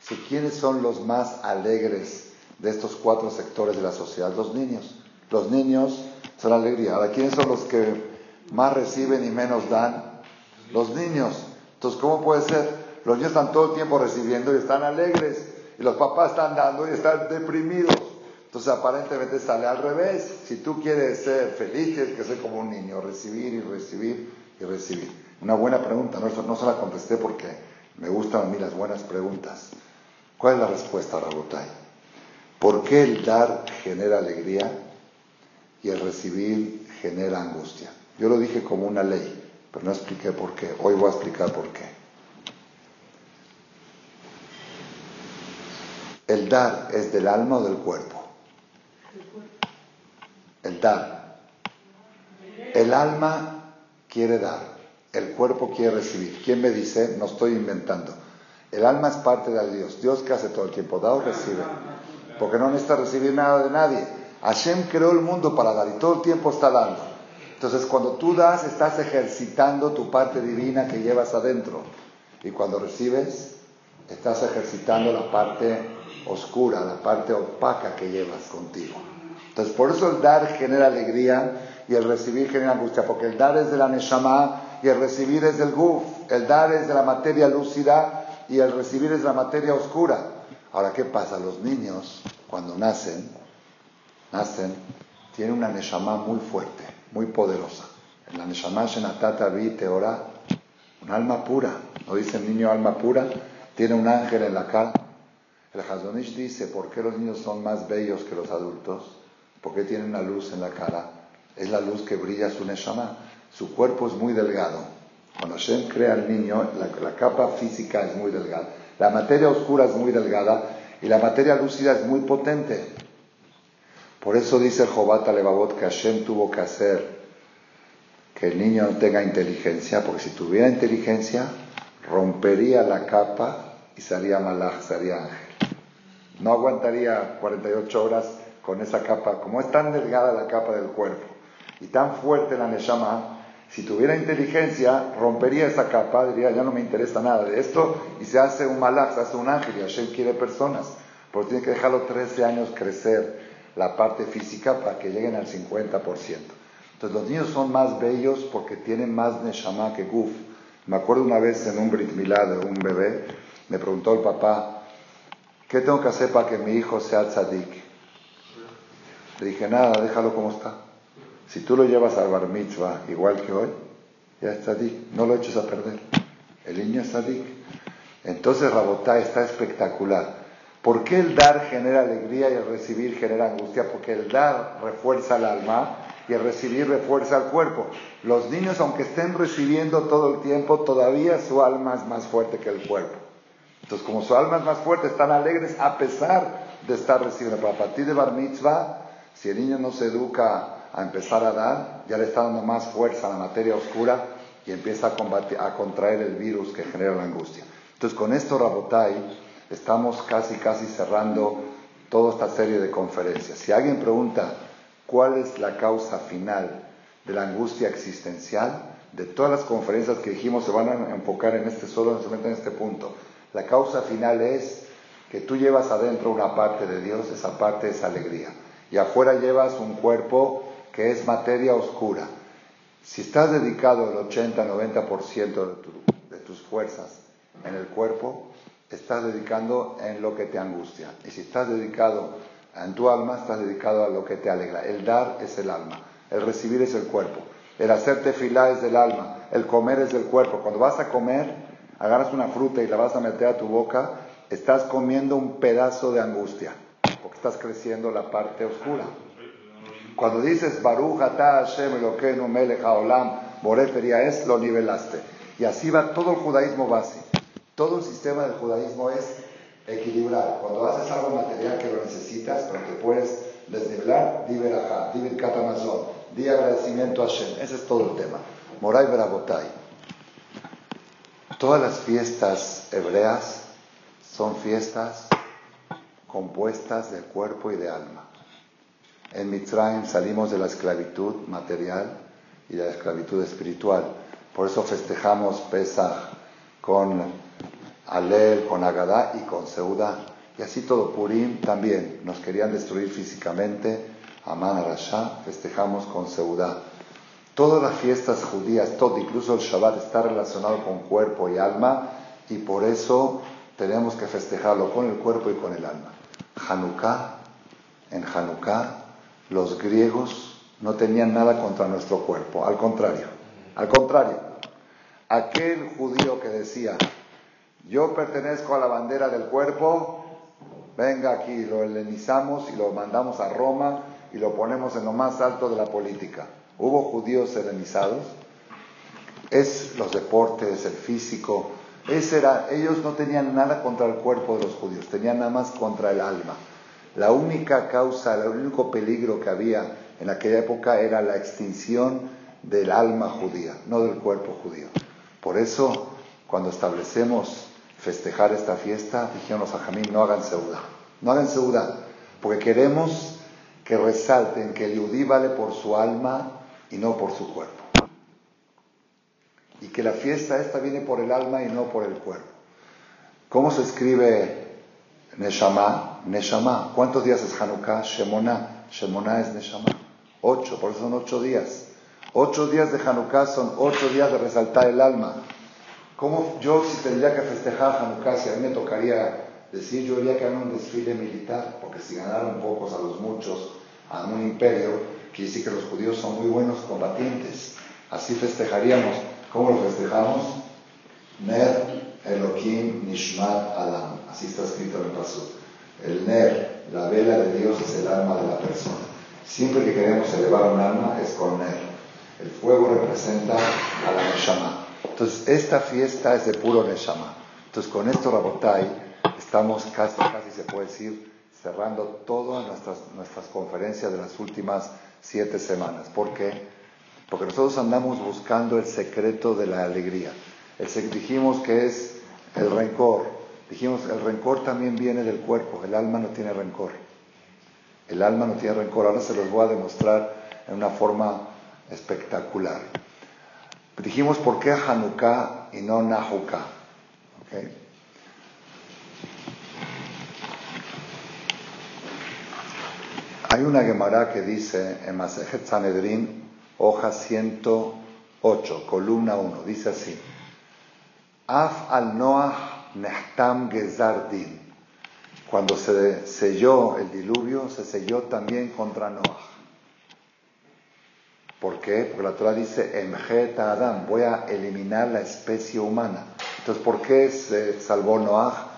Dice, ¿quiénes son los más alegres de estos cuatro sectores de la sociedad? Los niños. Los niños son alegría. Ahora, ¿quiénes son los que más reciben y menos dan? Los niños. Entonces, ¿cómo puede ser? Los niños están todo el tiempo recibiendo y están alegres, y los papás están dando y están deprimidos. Entonces, aparentemente sale al revés. Si tú quieres ser feliz, tienes que ser como un niño, recibir y recibir y recibir. Una buena pregunta, no, no se la contesté porque me gustan a mí las buenas preguntas. ¿Cuál es la respuesta, Rabotay? ¿Por qué el dar genera alegría y el recibir genera angustia. Yo lo dije como una ley, pero no expliqué por qué. Hoy voy a explicar por qué. ¿El dar es del alma o del cuerpo? El dar. El alma quiere dar, el cuerpo quiere recibir. ¿Quién me dice? No estoy inventando. El alma es parte de Dios. Dios que hace todo el tiempo, da o recibe. Porque no necesita recibir nada de nadie. Hashem creó el mundo para dar y todo el tiempo está dando. Entonces, cuando tú das, estás ejercitando tu parte divina que llevas adentro. Y cuando recibes, estás ejercitando la parte oscura, la parte opaca que llevas contigo. Entonces, por eso el dar genera alegría y el recibir genera angustia, porque el dar es de la Neshama y el recibir es del Guf. El dar es de la materia lúcida y el recibir es la materia oscura. Ahora, ¿qué pasa? Los niños, cuando nacen, nacen, tienen una Neshama muy fuerte, muy poderosa. En la Neshama Shenatata Vi Teora, un alma pura. ¿No dice el niño alma pura? Tiene un ángel en la cara. El Hazonish dice, ¿por qué los niños son más bellos que los adultos? Porque tienen una luz en la cara. Es la luz que brilla su Neshama. Su cuerpo es muy delgado. Cuando Hashem crea al niño, la, capa física es muy delgada. La materia oscura es muy delgada y la materia lúcida es muy potente. Por eso dice Jobat Levavot que Hashem tuvo que hacer que el niño no tenga inteligencia, porque si tuviera inteligencia, rompería la capa y sería malaj, sería ángel. No aguantaría 48 horas con esa capa, como es tan delgada la capa del cuerpo y tan fuerte la Neshama, si tuviera inteligencia, rompería esa capa, diría, ya no me interesa nada de esto, y se hace un malach, se hace un ángel, y Hashem quiere personas, porque tiene que dejarlo 13 años crecer la parte física para que lleguen al 50%. Entonces los niños son más bellos porque tienen más neshama que guf. Me acuerdo una vez en un Brit Milá de un bebé, me preguntó el papá, ¿qué tengo que hacer para que mi hijo sea tzadik? Le dije, nada, déjalo como está. Si tú lo llevas al bar mitzvah igual que hoy, ya es tzadik, no lo eches a perder. El niño es tzadik. Entonces Rabotá está espectacular. ¿Por qué el dar genera alegría y el recibir genera angustia? Porque el dar refuerza el alma y el recibir refuerza el cuerpo. Los niños, aunque estén recibiendo todo el tiempo, todavía su alma es más fuerte que el cuerpo. Entonces, como su alma es más fuerte, están alegres a pesar de estar recibiendo. Pero a partir de Bar Mitzvah, si el niño no se educa a empezar a dar, ya le está dando más fuerza a la materia oscura y empieza a, combatir, a contraer el virus que genera la angustia. Entonces, con esto, Rabotai, estamos casi, casi cerrando toda esta serie de conferencias. Si alguien pregunta, cuál es la causa final de la angustia existencial. De todas las conferencias que dijimos se van a enfocar en este solo, en este punto. La causa final es que tú llevas adentro una parte de Dios, esa parte es alegría. Y afuera llevas un cuerpo que es materia oscura. Si estás dedicado el 80-90% de, de tus fuerzas en el cuerpo, estás dedicando en lo que te angustia. Y si estás dedicado en tu alma estás dedicado a lo que te alegra. El dar es el alma, el recibir es el cuerpo, el hacerte fila es del alma, el comer es del cuerpo. Cuando vas a comer, agarras una fruta y la vas a meter a tu boca, estás comiendo un pedazo de angustia, porque estás creciendo la parte oscura. Cuando dices Baruch ata Hashem Elokeinu melech haolam es lo nivelaste. Y así va todo el judaísmo base. Todo el sistema del judaísmo es equilibrar. Cuando haces algo material que lo necesitas, pero te puedes desnivelar, di verajá, di agradecimiento a Hashem. Ese es todo el tema. Moray Berabotai. Todas las fiestas hebreas son fiestas compuestas de cuerpo y de alma. En Mitzrayim salimos de la esclavitud material y de la esclavitud espiritual. Por eso festejamos Pesach con Alel, con Agadá y con Seudá. Y así todo, Purim también. Nos querían destruir físicamente. Amán Arashá, festejamos con Seudá. Todas las fiestas judías, todo, incluso el Shabbat, está relacionado con cuerpo y alma. Y por eso tenemos que festejarlo con el cuerpo y con el alma. Hanukkah, en Hanukkah, los griegos no tenían nada contra nuestro cuerpo. Al contrario, al contrario. Aquel judío que decía, yo pertenezco a la bandera del cuerpo, venga aquí, lo helenizamos y lo mandamos a Roma y lo ponemos en lo más alto de la política. ¿Hubo judíos helenizados? Es los deportes, el físico. Era, ellos no tenían nada contra el cuerpo de los judíos, tenían nada más contra el alma. La única causa, el único peligro que había en aquella época era la extinción del alma judía, no del cuerpo judío. Por eso, cuando establecemos festejar esta fiesta, dijeron los ajamín, no hagan seudá. No hagan seudá, porque queremos que resalten que el yudí vale por su alma y no por su cuerpo. Y que la fiesta esta viene por el alma y no por el cuerpo. ¿Cómo se escribe Neshama? Neshama. ¿Cuántos días es Hanukkah? Shemona. Shemona es Neshama. Ocho, por eso son ocho días. Ocho días de Hanukkah son ocho días de resaltar el alma. ¿Cómo yo si tendría que festejar Hanukkah, si a mí me tocaría decir, yo diría que haga un desfile militar, porque si ganaron pocos a los muchos, a un imperio, quiere decir que los judíos son muy buenos combatientes. Así festejaríamos. ¿Cómo lo festejamos? Ner Elohim Nishmat Adam. Así está escrito en el paso. El Ner, la vela de Dios, es el alma de la persona. Siempre que queremos elevar un alma es con Ner. El fuego representa a la Neshama. Entonces, esta fiesta es de puro Neshama. Entonces, con esto, Rabotai, estamos casi, casi se puede decir, cerrando todas nuestras, nuestras conferencias de las últimas siete semanas. ¿Por qué? Porque nosotros andamos buscando el secreto de la alegría. El, dijimos que es el rencor. Dijimos, el rencor también viene del cuerpo. El alma no tiene rencor. El alma no tiene rencor. Ahora se los voy a demostrar en una forma espectacular. Dijimos por qué Hanukkah y no Nahukkah. Hay una Gemara que dice en Masejet Sanedrin, hoja 108, columna 1, dice así: Af al Noah Nehtam Gezardin. Cuando se selló el diluvio, se selló también contra Noah. ¿Por qué? Porque la Torah dice, Emjeta Adam, voy a eliminar la especie humana. Entonces, ¿por qué se salvó Noah?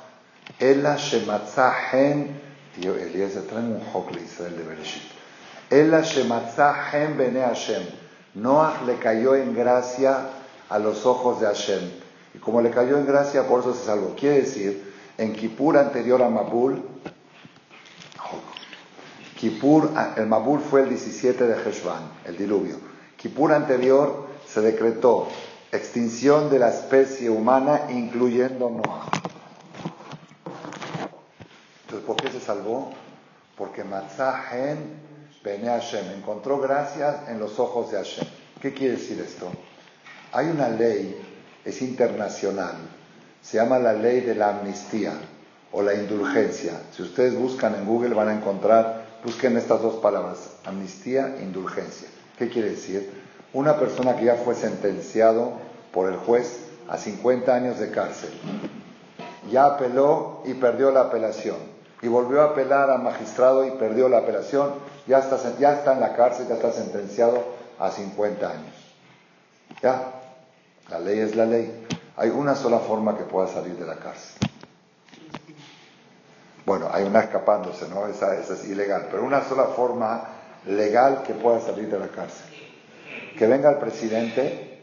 Ela Shematzahen, tío Eliezer, trae un hokle Israel de Bereshit. Ela Shematzahen Bene Hashem. Noah le cayó en gracia a los ojos de Hashem. Y como le cayó en gracia, por eso se salvó. Quiere decir, en Kippur anterior a Mabul, Kippur, el Mabul fue el 17 de Heshvan, el diluvio. Kippur anterior se decretó extinción de la especie humana, incluyendo Noah. Entonces, ¿por qué se salvó? Porque Matzahen Bene Hashem encontró gracias en los ojos de Hashem. ¿Qué quiere decir esto? Hay una ley, es internacional, se llama la ley de la amnistía o la indulgencia. Si ustedes buscan en Google van a encontrar Busquen estas dos palabras, amnistía e indulgencia. ¿Qué quiere decir? Una persona que ya fue sentenciado por el juez a 50 años de cárcel, ya apeló y perdió la apelación, y volvió a apelar al magistrado y perdió la apelación, ya está, ya está en la cárcel, ya está sentenciado a 50 años. Ya, la ley es la ley. Hay una sola forma que pueda salir de la cárcel. Bueno, hay una escapándose, ¿no? Esa, es ilegal, pero una sola forma legal que pueda salir de la cárcel. Que venga el presidente,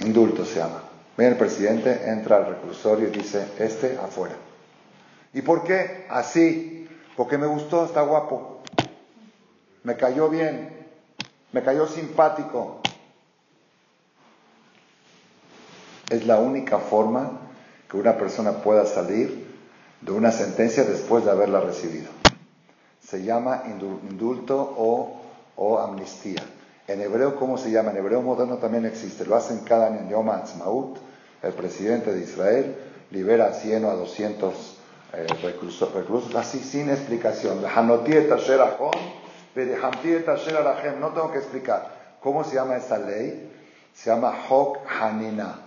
indulto se llama. Viene el presidente, entra al reclusorio y dice, este afuera. ¿Y por qué? Así, porque me gustó, está guapo, me cayó bien, me cayó simpático. Es la única forma que una persona pueda salir de una sentencia después de haberla recibido. Se llama indulto o, amnistía. En hebreo, ¿cómo se llama? En hebreo moderno también existe. Lo hacen cada año en Yom Ha'atzmaut. El presidente de Israel libera a 100 o a 200 eh, reclusos, así sin explicación. No tengo que explicar. ¿Cómo se llama esta ley? Se llama Hok Hanina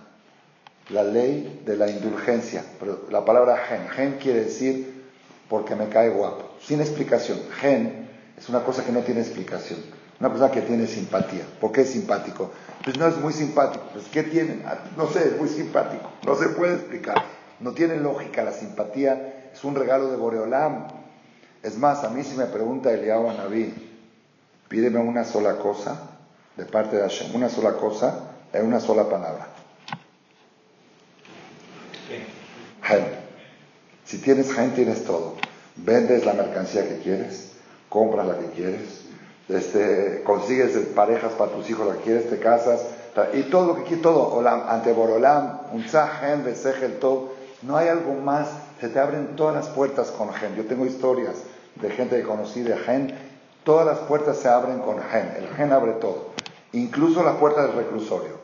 la ley de la indulgencia. Pero la palabra gen, gen quiere decir porque me cae guapo, sin explicación. Gen es una cosa que no tiene explicación. Una persona que tiene simpatía. ¿Por qué es simpático? Pues no es muy simpático. Pues ¿qué tiene? Ah, no sé, es muy simpático. No se puede explicar. No tiene lógica. La simpatía es un regalo de Boreolam. Es más, a mí si me pregunta Eliyahu Naví, pídeme una sola cosa de parte de Hashem, una sola cosa en una sola palabra. Si tienes gen, tienes todo. Vendes la mercancía que quieres, compras la que quieres, este, consigues parejas para tus hijos la que quieres, te casas, y todo lo que quieres, todo. Ante Borolam, un gen, el todo. No hay algo más. Se te abren todas las puertas con gen. Yo tengo historias de gente que conocí de gen. Todas las puertas se abren con gen. El gen abre todo. Incluso las puertas del reclusorio.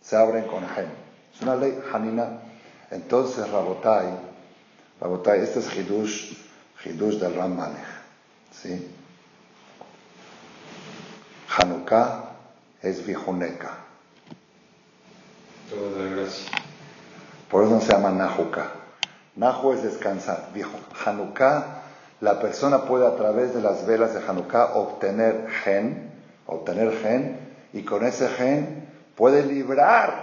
Se abren con gen. Es una ley hanina. Entonces, Rabotai, Rabotai, este es Hidush, Hidush del Ram ¿Sí? Hanukkah es Vijuneka. Toda la gracia. Por eso se llama Nahuka. Nahu es descansar. Hanukkah, la persona puede a través de las velas de Hanukkah obtener gen, obtener gen, y con ese gen puede librar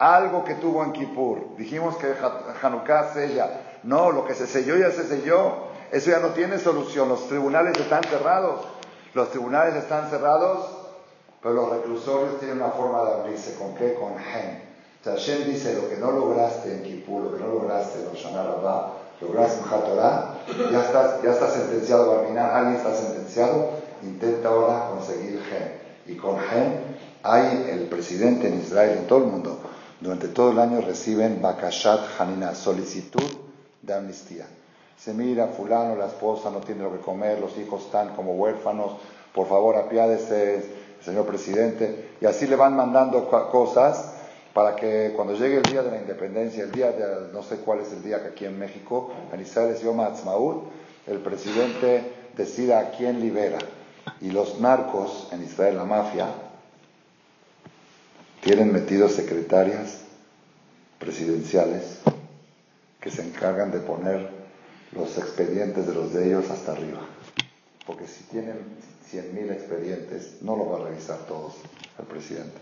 algo que tuvo en Kippur. Dijimos que Hanukkah sella. No, lo que se selló ya se selló. Eso ya no tiene solución. Los tribunales están cerrados. Los tribunales están cerrados, pero los reclusorios tienen una forma de abrirse. ¿Con qué? Con gen. O sea, Hashem dice, lo que no lograste en Kippur, lo que no lograste en Shana Rabbah, lograste en Hatorah, ya estás, ya estás sentenciado a alguien está sentenciado, intenta ahora conseguir gen. Y con gen hay el presidente en Israel, en todo el mundo, durante todo el año reciben Bakashat Hanina, solicitud de amnistía. Se mira, fulano, la esposa no tiene lo que comer, los hijos están como huérfanos, por favor apiádese, señor presidente, y así le van mandando cosas para que cuando llegue el día de la independencia, el día de, no sé cuál es el día que aquí en México, en Israel es Yom Ha'atzmaut, el presidente decida a quién libera. Y los narcos en Israel, la mafia, tienen metidos secretarias presidenciales que se encargan de poner los expedientes de los de ellos hasta arriba. Porque si tienen 100.000 expedientes, no lo va a revisar todos el presidente.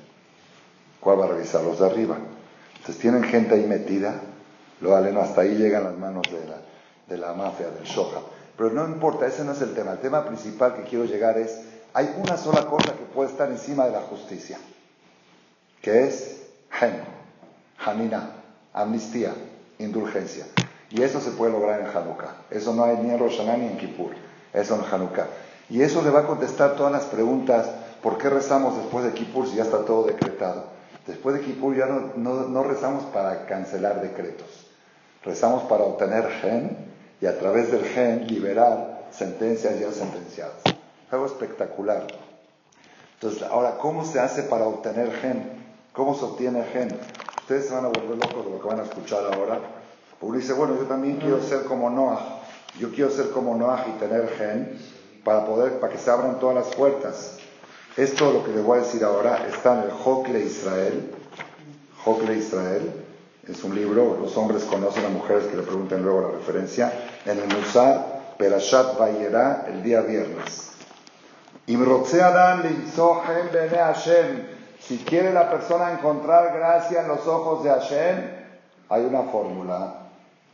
¿Cuál va a revisar? Los de arriba. Entonces tienen gente ahí metida, lo aleno, hasta ahí llegan las manos de la, de la mafia, del Shoha. Pero no importa, ese no es el tema. El tema principal que quiero llegar es, hay una sola cosa que puede estar encima de la justicia, que es Hen, Hanina, amnistía, indulgencia. Y eso se puede lograr en Hanukkah. Eso no hay ni en Rosh ni en Kippur. Eso en Hanukkah. Y eso le va a contestar todas las preguntas. ¿Por qué rezamos después de Kippur si ya está todo decretado? Después de Kippur ya no, rezamos para cancelar decretos. Rezamos para obtener gen y a través del gen liberar sentencias ya sentenciadas. Algo espectacular. Entonces, ahora, ¿cómo se hace para obtener gen? ¿Cómo se obtiene gen? Ustedes se van a volver locos de lo que van a escuchar ahora. Uno dice, bueno, yo también quiero ser como Noah. Yo quiero ser como Noah y tener gen para poder, para que se abran todas las puertas. Esto, lo que les voy a decir ahora, está en el Jokle Israel. Jokle Israel es un libro, los hombres conocen a mujeres que le pregunten luego la referencia. En el Musar, Perashat Vayera, el día viernes. Si quiere la persona encontrar gracia en los ojos de Hashem, hay una fórmula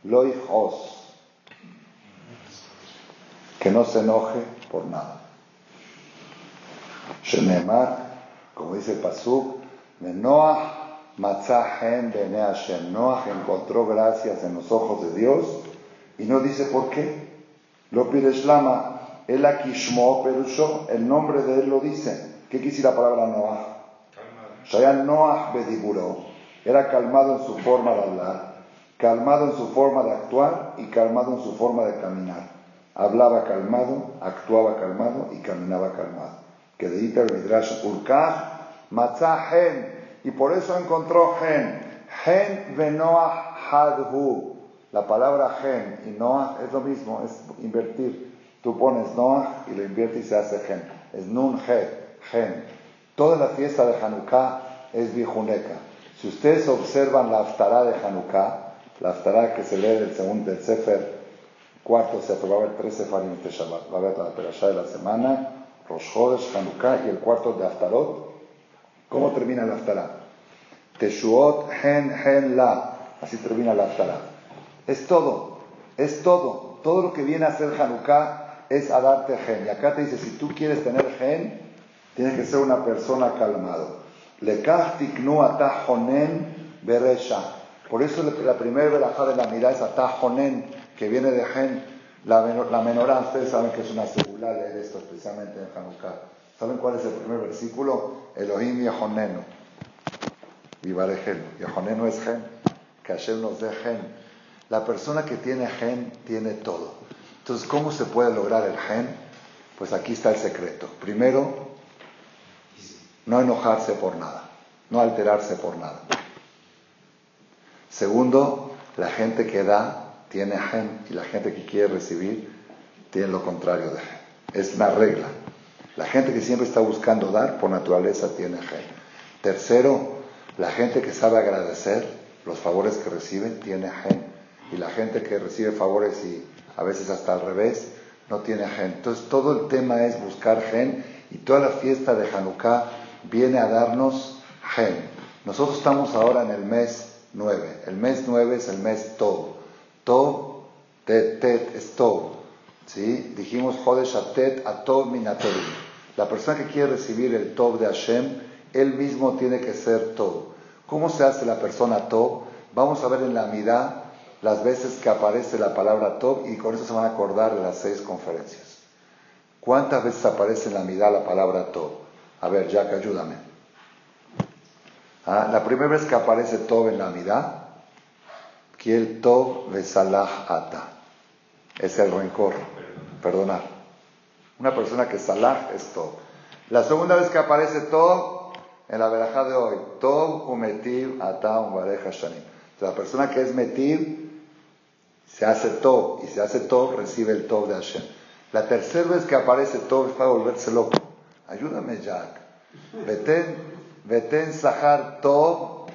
Loijos. Que no se enoje por nada. Shenemar, como dice Pasuk, Noah Matzahen Bene Hashem. Noah encontró gracias en los ojos de Dios y no dice por qué. Lo Lama, el Akishmo Perusho, el nombre de él lo dice. ¿Qué quisiera la palabra Noah? Shayan Noah Bediburo. Era calmado en su forma de hablar calmado en su forma de actuar y calmado en su forma de caminar. Hablaba calmado, actuaba calmado y caminaba calmado. Que de Iter Midrash Urkah, Matzah y por eso encontró Gen. Gen Benoah Hadhu. La palabra Gen y Noah es lo mismo, es invertir. Tú pones Noah y lo inviertes y se hace Gen. Es Nun He, Gen. Toda la fiesta de Hanukkah es Bijuneka. Si ustedes observan la Aftará de Hanukkah, la Aftará que se lee del segundo del Sefer, cuarto Sefer, va a haber tres Sefarim este Shabbat. Va a haber la Perashá de la semana, Rosh Chodesh, Hanukkah y el cuarto de Aftarot. ¿Cómo termina la Aftará? Teshuot Hen Hen La. Así termina la Aftará. Es todo, es todo. Todo lo que viene a ser Hanukkah es a darte gen. Y acá te dice, si tú quieres tener gen, tienes que ser una persona calmado. Lekach tiknu atahonen beresha. Por eso la primera verajá de la mirada es Atajonen, que viene de Gen, la, la menorá. Ustedes saben que es una segula leer esto especialmente en Hanukkah. ¿Saben cuál es el primer versículo? Elohim Yehonenu. Vivarejenu. Yehonenu es Gen. Que Hashem nos dé Gen. La persona que tiene Gen tiene todo. Entonces, ¿cómo se puede lograr el Gen? Pues aquí está el secreto. Primero, no enojarse por nada, no alterarse por nada. Segundo, la gente que da tiene gen y la gente que quiere recibir tiene lo contrario de gen. Es una regla. La gente que siempre está buscando dar, por naturaleza tiene gen. Tercero, la gente que sabe agradecer los favores que recibe tiene gen. Y la gente que recibe favores y a veces hasta al revés, no tiene gen. Entonces todo el tema es buscar gen y toda la fiesta de Hanukkah viene a darnos gen. Nosotros estamos ahora en el mes 9. El mes 9 es el mes Tov. Tov, Tet, Tet es Tov. ¿Sí? Dijimos Jodesh Atet Atov Minatorim. La persona que quiere recibir el Tov de Hashem, él mismo tiene que ser Tov. ¿Cómo se hace la persona Tov? Vamos a ver en la mitad las veces que aparece la palabra Tov y con eso se van a acordar de las seis conferencias. ¿Cuántas veces aparece en la mitad la palabra Tov? A ver, Jack, ayúdame. Ah, la primera vez que aparece Tov en la Kiel Tov Vesalah Ata. Es el rencor, perdonar. Una persona que Salah es Tov. La segunda vez que aparece Tov, en la verajá de hoy, Tov Umetiv Ata Umbareja Shanim. La persona que es Metiv se hace Tov y se hace Tov, recibe el Tov de Hashem. La tercera vez que aparece Tov es para volverse loco. Ayúdame, Jack. Veten, veten Sahar Tov,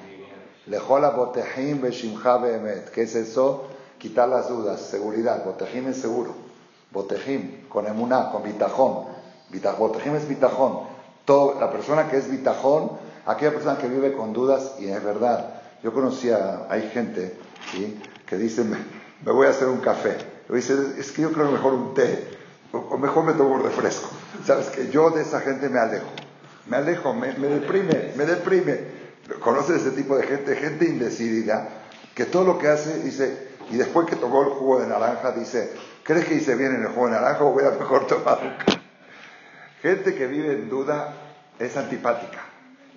Lejola Botejim Beshimcha Behemet. ¿Qué es eso? Quitar las dudas, seguridad. Botejim es seguro. Botejim, con emuná, con bitajón. Botejim es bitajón. Tov, la persona que es bitajón, aquella persona que vive con dudas, y es verdad. Yo conocía, hay gente que dice, me voy a hacer un café. Le dice, es que yo creo mejor un té, o mejor me tomo un refresco. Sabes que yo de esa gente me alejo, me alejo, me, deprime, me deprime. ¿Conoces ese tipo de gente? Gente indecidida, que todo lo que hace, dice, y después que tomó el jugo de naranja, dice, ¿crees que hice bien en el jugo de naranja o hubiera mejor tomado? Gente que vive en duda es antipática.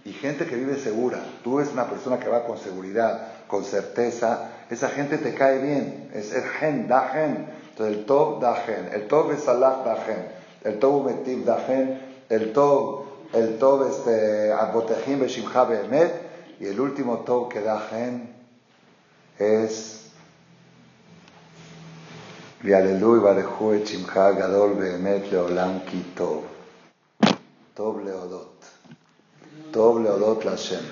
Y gente que vive segura. Tú eres una persona que va con seguridad, con certeza, esa gente te cae bien. Es el gen, da gen. Entonces el Tov Dagen, el Tov es Salah Dagen, el Tov Umetiv Dagen, el Tov, el Tov este, Abotejim Beshimcha Behemet, y el último Tov que Dagen es Vialelu y Barejú et Gadol Behemet Leolam Ki Tov, Tov Leodot, Tov Leodot Lashem,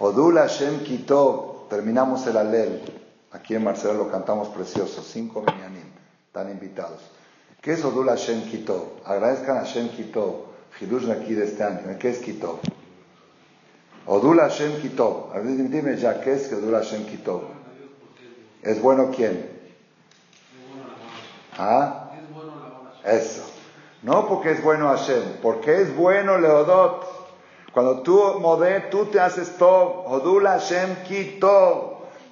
Odul Hashem Ki Tov, terminamos el Alel, aquí en Marcelo lo cantamos precioso, cinco minianías están invitados. ¿Qué es Odul Hashem Kitov? Agradezcan a Hashem Kitov, Hidush aquí de este año. ¿Qué es Kitov? Odul Hashem Kitov. Dime ya, ¿qué es Odul Hashem Kitov? ¿Es bueno quién? ¿Ah? Eso. No porque es bueno Hashem, porque es bueno Leodot. Cuando tú modé, tú te haces top. Odula Hashem ki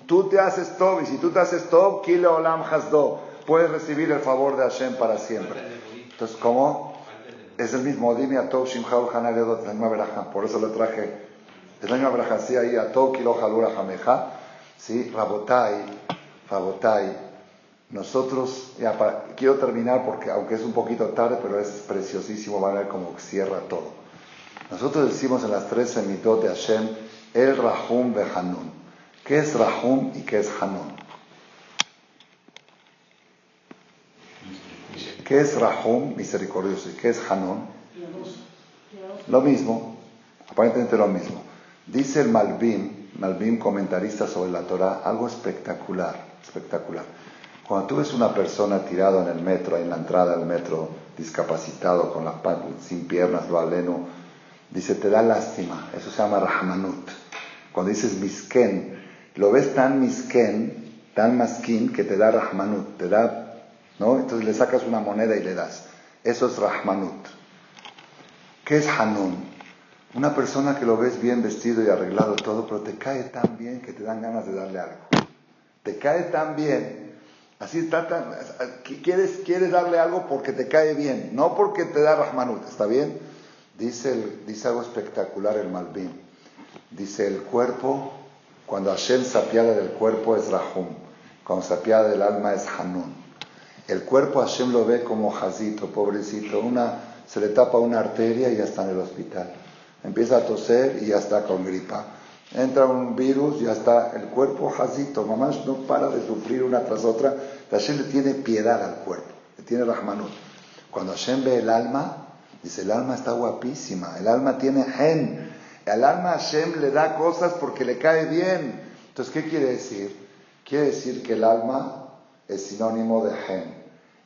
Tú te haces top. Y si tú te haces top, ki olam hasdo. Puedes recibir el favor de Hashem para siempre. Entonces, ¿cómo? Es el mismo. Dime a Tov Shimchal Hanaledot, la misma veraja. Por eso le traje. Es la misma veraja. Sí, ahí a Tov Kilo Halura Hameja. Sí, Rabotai. Rabotai. Nosotros, ya quiero terminar porque, aunque es un poquito tarde, pero es preciosísimo, van a ver cómo cierra todo. Nosotros decimos en las tres semitot de Hashem, el Rahum Hanun. ¿Qué es Rahum y qué es Hanun? ¿Qué es Rahum, misericordioso, y qué es Hanun? Lo mismo, aparentemente lo mismo. Dice el Malbim, Malbim comentarista sobre la Torah, algo espectacular, espectacular. Cuando tú ves una persona tirada en el metro, en la entrada del metro, discapacitado, con las sin piernas, lo aleno, Dice, te da lástima. Eso se llama Rahmanut. Cuando dices misken, lo ves tan misken, tan maskin, que te da Rahmanut. Te da, Entonces le sacas una moneda y le das. Eso es Rahmanut. ¿Qué es Hanun? Una persona que lo ves bien vestido y arreglado todo, pero te cae tan bien que te dan ganas de darle algo. Te cae tan bien. Así está tan, quieres, quieres darle algo porque te cae bien, no porque te da Rahmanut. ¿Está bien? Dice, dice algo espectacular el Malvin. Dice, el cuerpo, cuando Hashem se apiada del cuerpo es Rahum, cuando se apiada del alma es Hanun. El cuerpo Hashem lo ve como jazito, pobrecito. Una, se le tapa una arteria y ya está en el hospital. Empieza a toser y ya está con gripa. Entra un virus, y ya está el cuerpo jazito. Mamá no para de sufrir una tras otra. Hashem le tiene piedad al cuerpo, le tiene rahmanut. Cuando Hashem ve el alma, dice, el alma está guapísima, el alma tiene gen. El alma Hashem le da cosas porque le cae bien. Entonces, ¿qué quiere decir? Quiere decir que el alma es sinónimo de gen.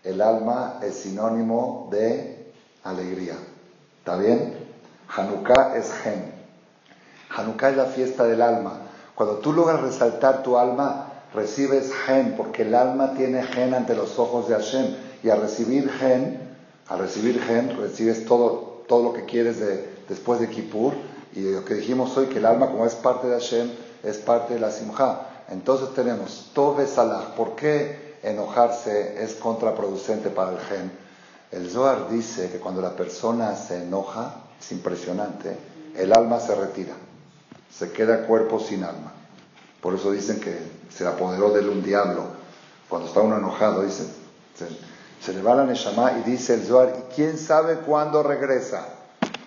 El alma es sinónimo de alegría. ¿Está bien? Hanukkah es gen. Hanukkah es la fiesta del alma. Cuando tú logras resaltar tu alma, recibes gen, porque el alma tiene gen ante los ojos de Hashem. Y al recibir gen, al recibir gen, recibes todo, todo lo que quieres de, después de Kippur. Y lo que dijimos hoy, que el alma, como es parte de Hashem, es parte de la Simcha. Entonces tenemos Tove Salah. ¿Por qué enojarse es contraproducente para el gen? El Zohar dice que cuando la persona se enoja, es impresionante, el alma se retira, se queda cuerpo sin alma. Por eso dicen que se apoderó de un diablo. Cuando está uno enojado, dicen, se, le va la Neshama y dice el Zohar, ¿y quién sabe cuándo regresa?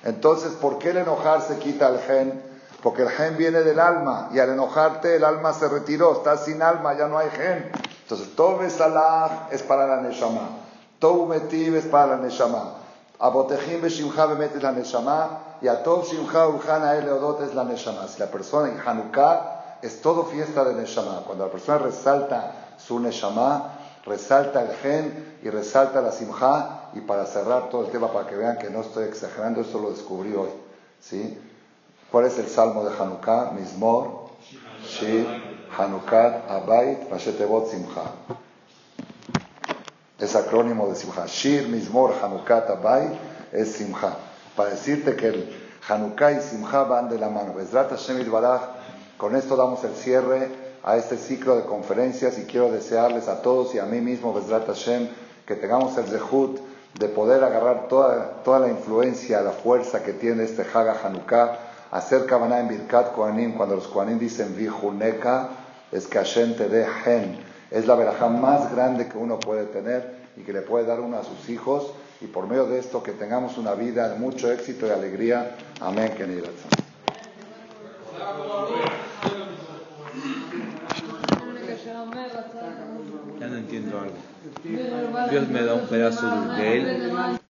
Entonces, ¿por qué el enojarse quita el gen? Porque el gen viene del alma y al enojarte el alma se retiró, estás sin alma, ya no hay gen. Entonces, Tove Salah es para la Neshama, Tov Metiv es para la Neshama, Abotejim Beshimcha Bemet es la Neshama y Atov Shimcha Urjana Eleodot es la Neshama. Si la persona en Hanukkah es todo fiesta de Neshama, cuando la persona resalta su Neshama, resalta el gen y resalta la Simcha, y para cerrar todo el tema, para que vean que no estoy exagerando, esto lo descubrí hoy. ¿sí? ¿Cuál es el salmo de Hanukkah? Mismor, Shir, Hanukkah, Abayit, Vashetevot, Simcha. Es acrónimo de Simcha. Shir, Mismor, Hanukkah, Abayit es Simcha. Para decirte que el Hanukkah y Simcha van de la mano. Bezrat Hashem con esto damos el cierre a este ciclo de conferencias y quiero desearles a todos y a mí mismo, Bezrat Hashem, que tengamos el zehut de poder agarrar toda, toda la influencia, la fuerza que tiene este Haga Hanukkah Hacer Kavaná en Birkat Koanim, cuando los Koanim dicen Vijuneka, es te dé Gen. Es la verajá más grande que uno puede tener y que le puede dar uno a sus hijos. Y por medio de esto, que tengamos una vida de mucho éxito y alegría. Amén. Ya no entiendo algo. Dios me da un pedazo de él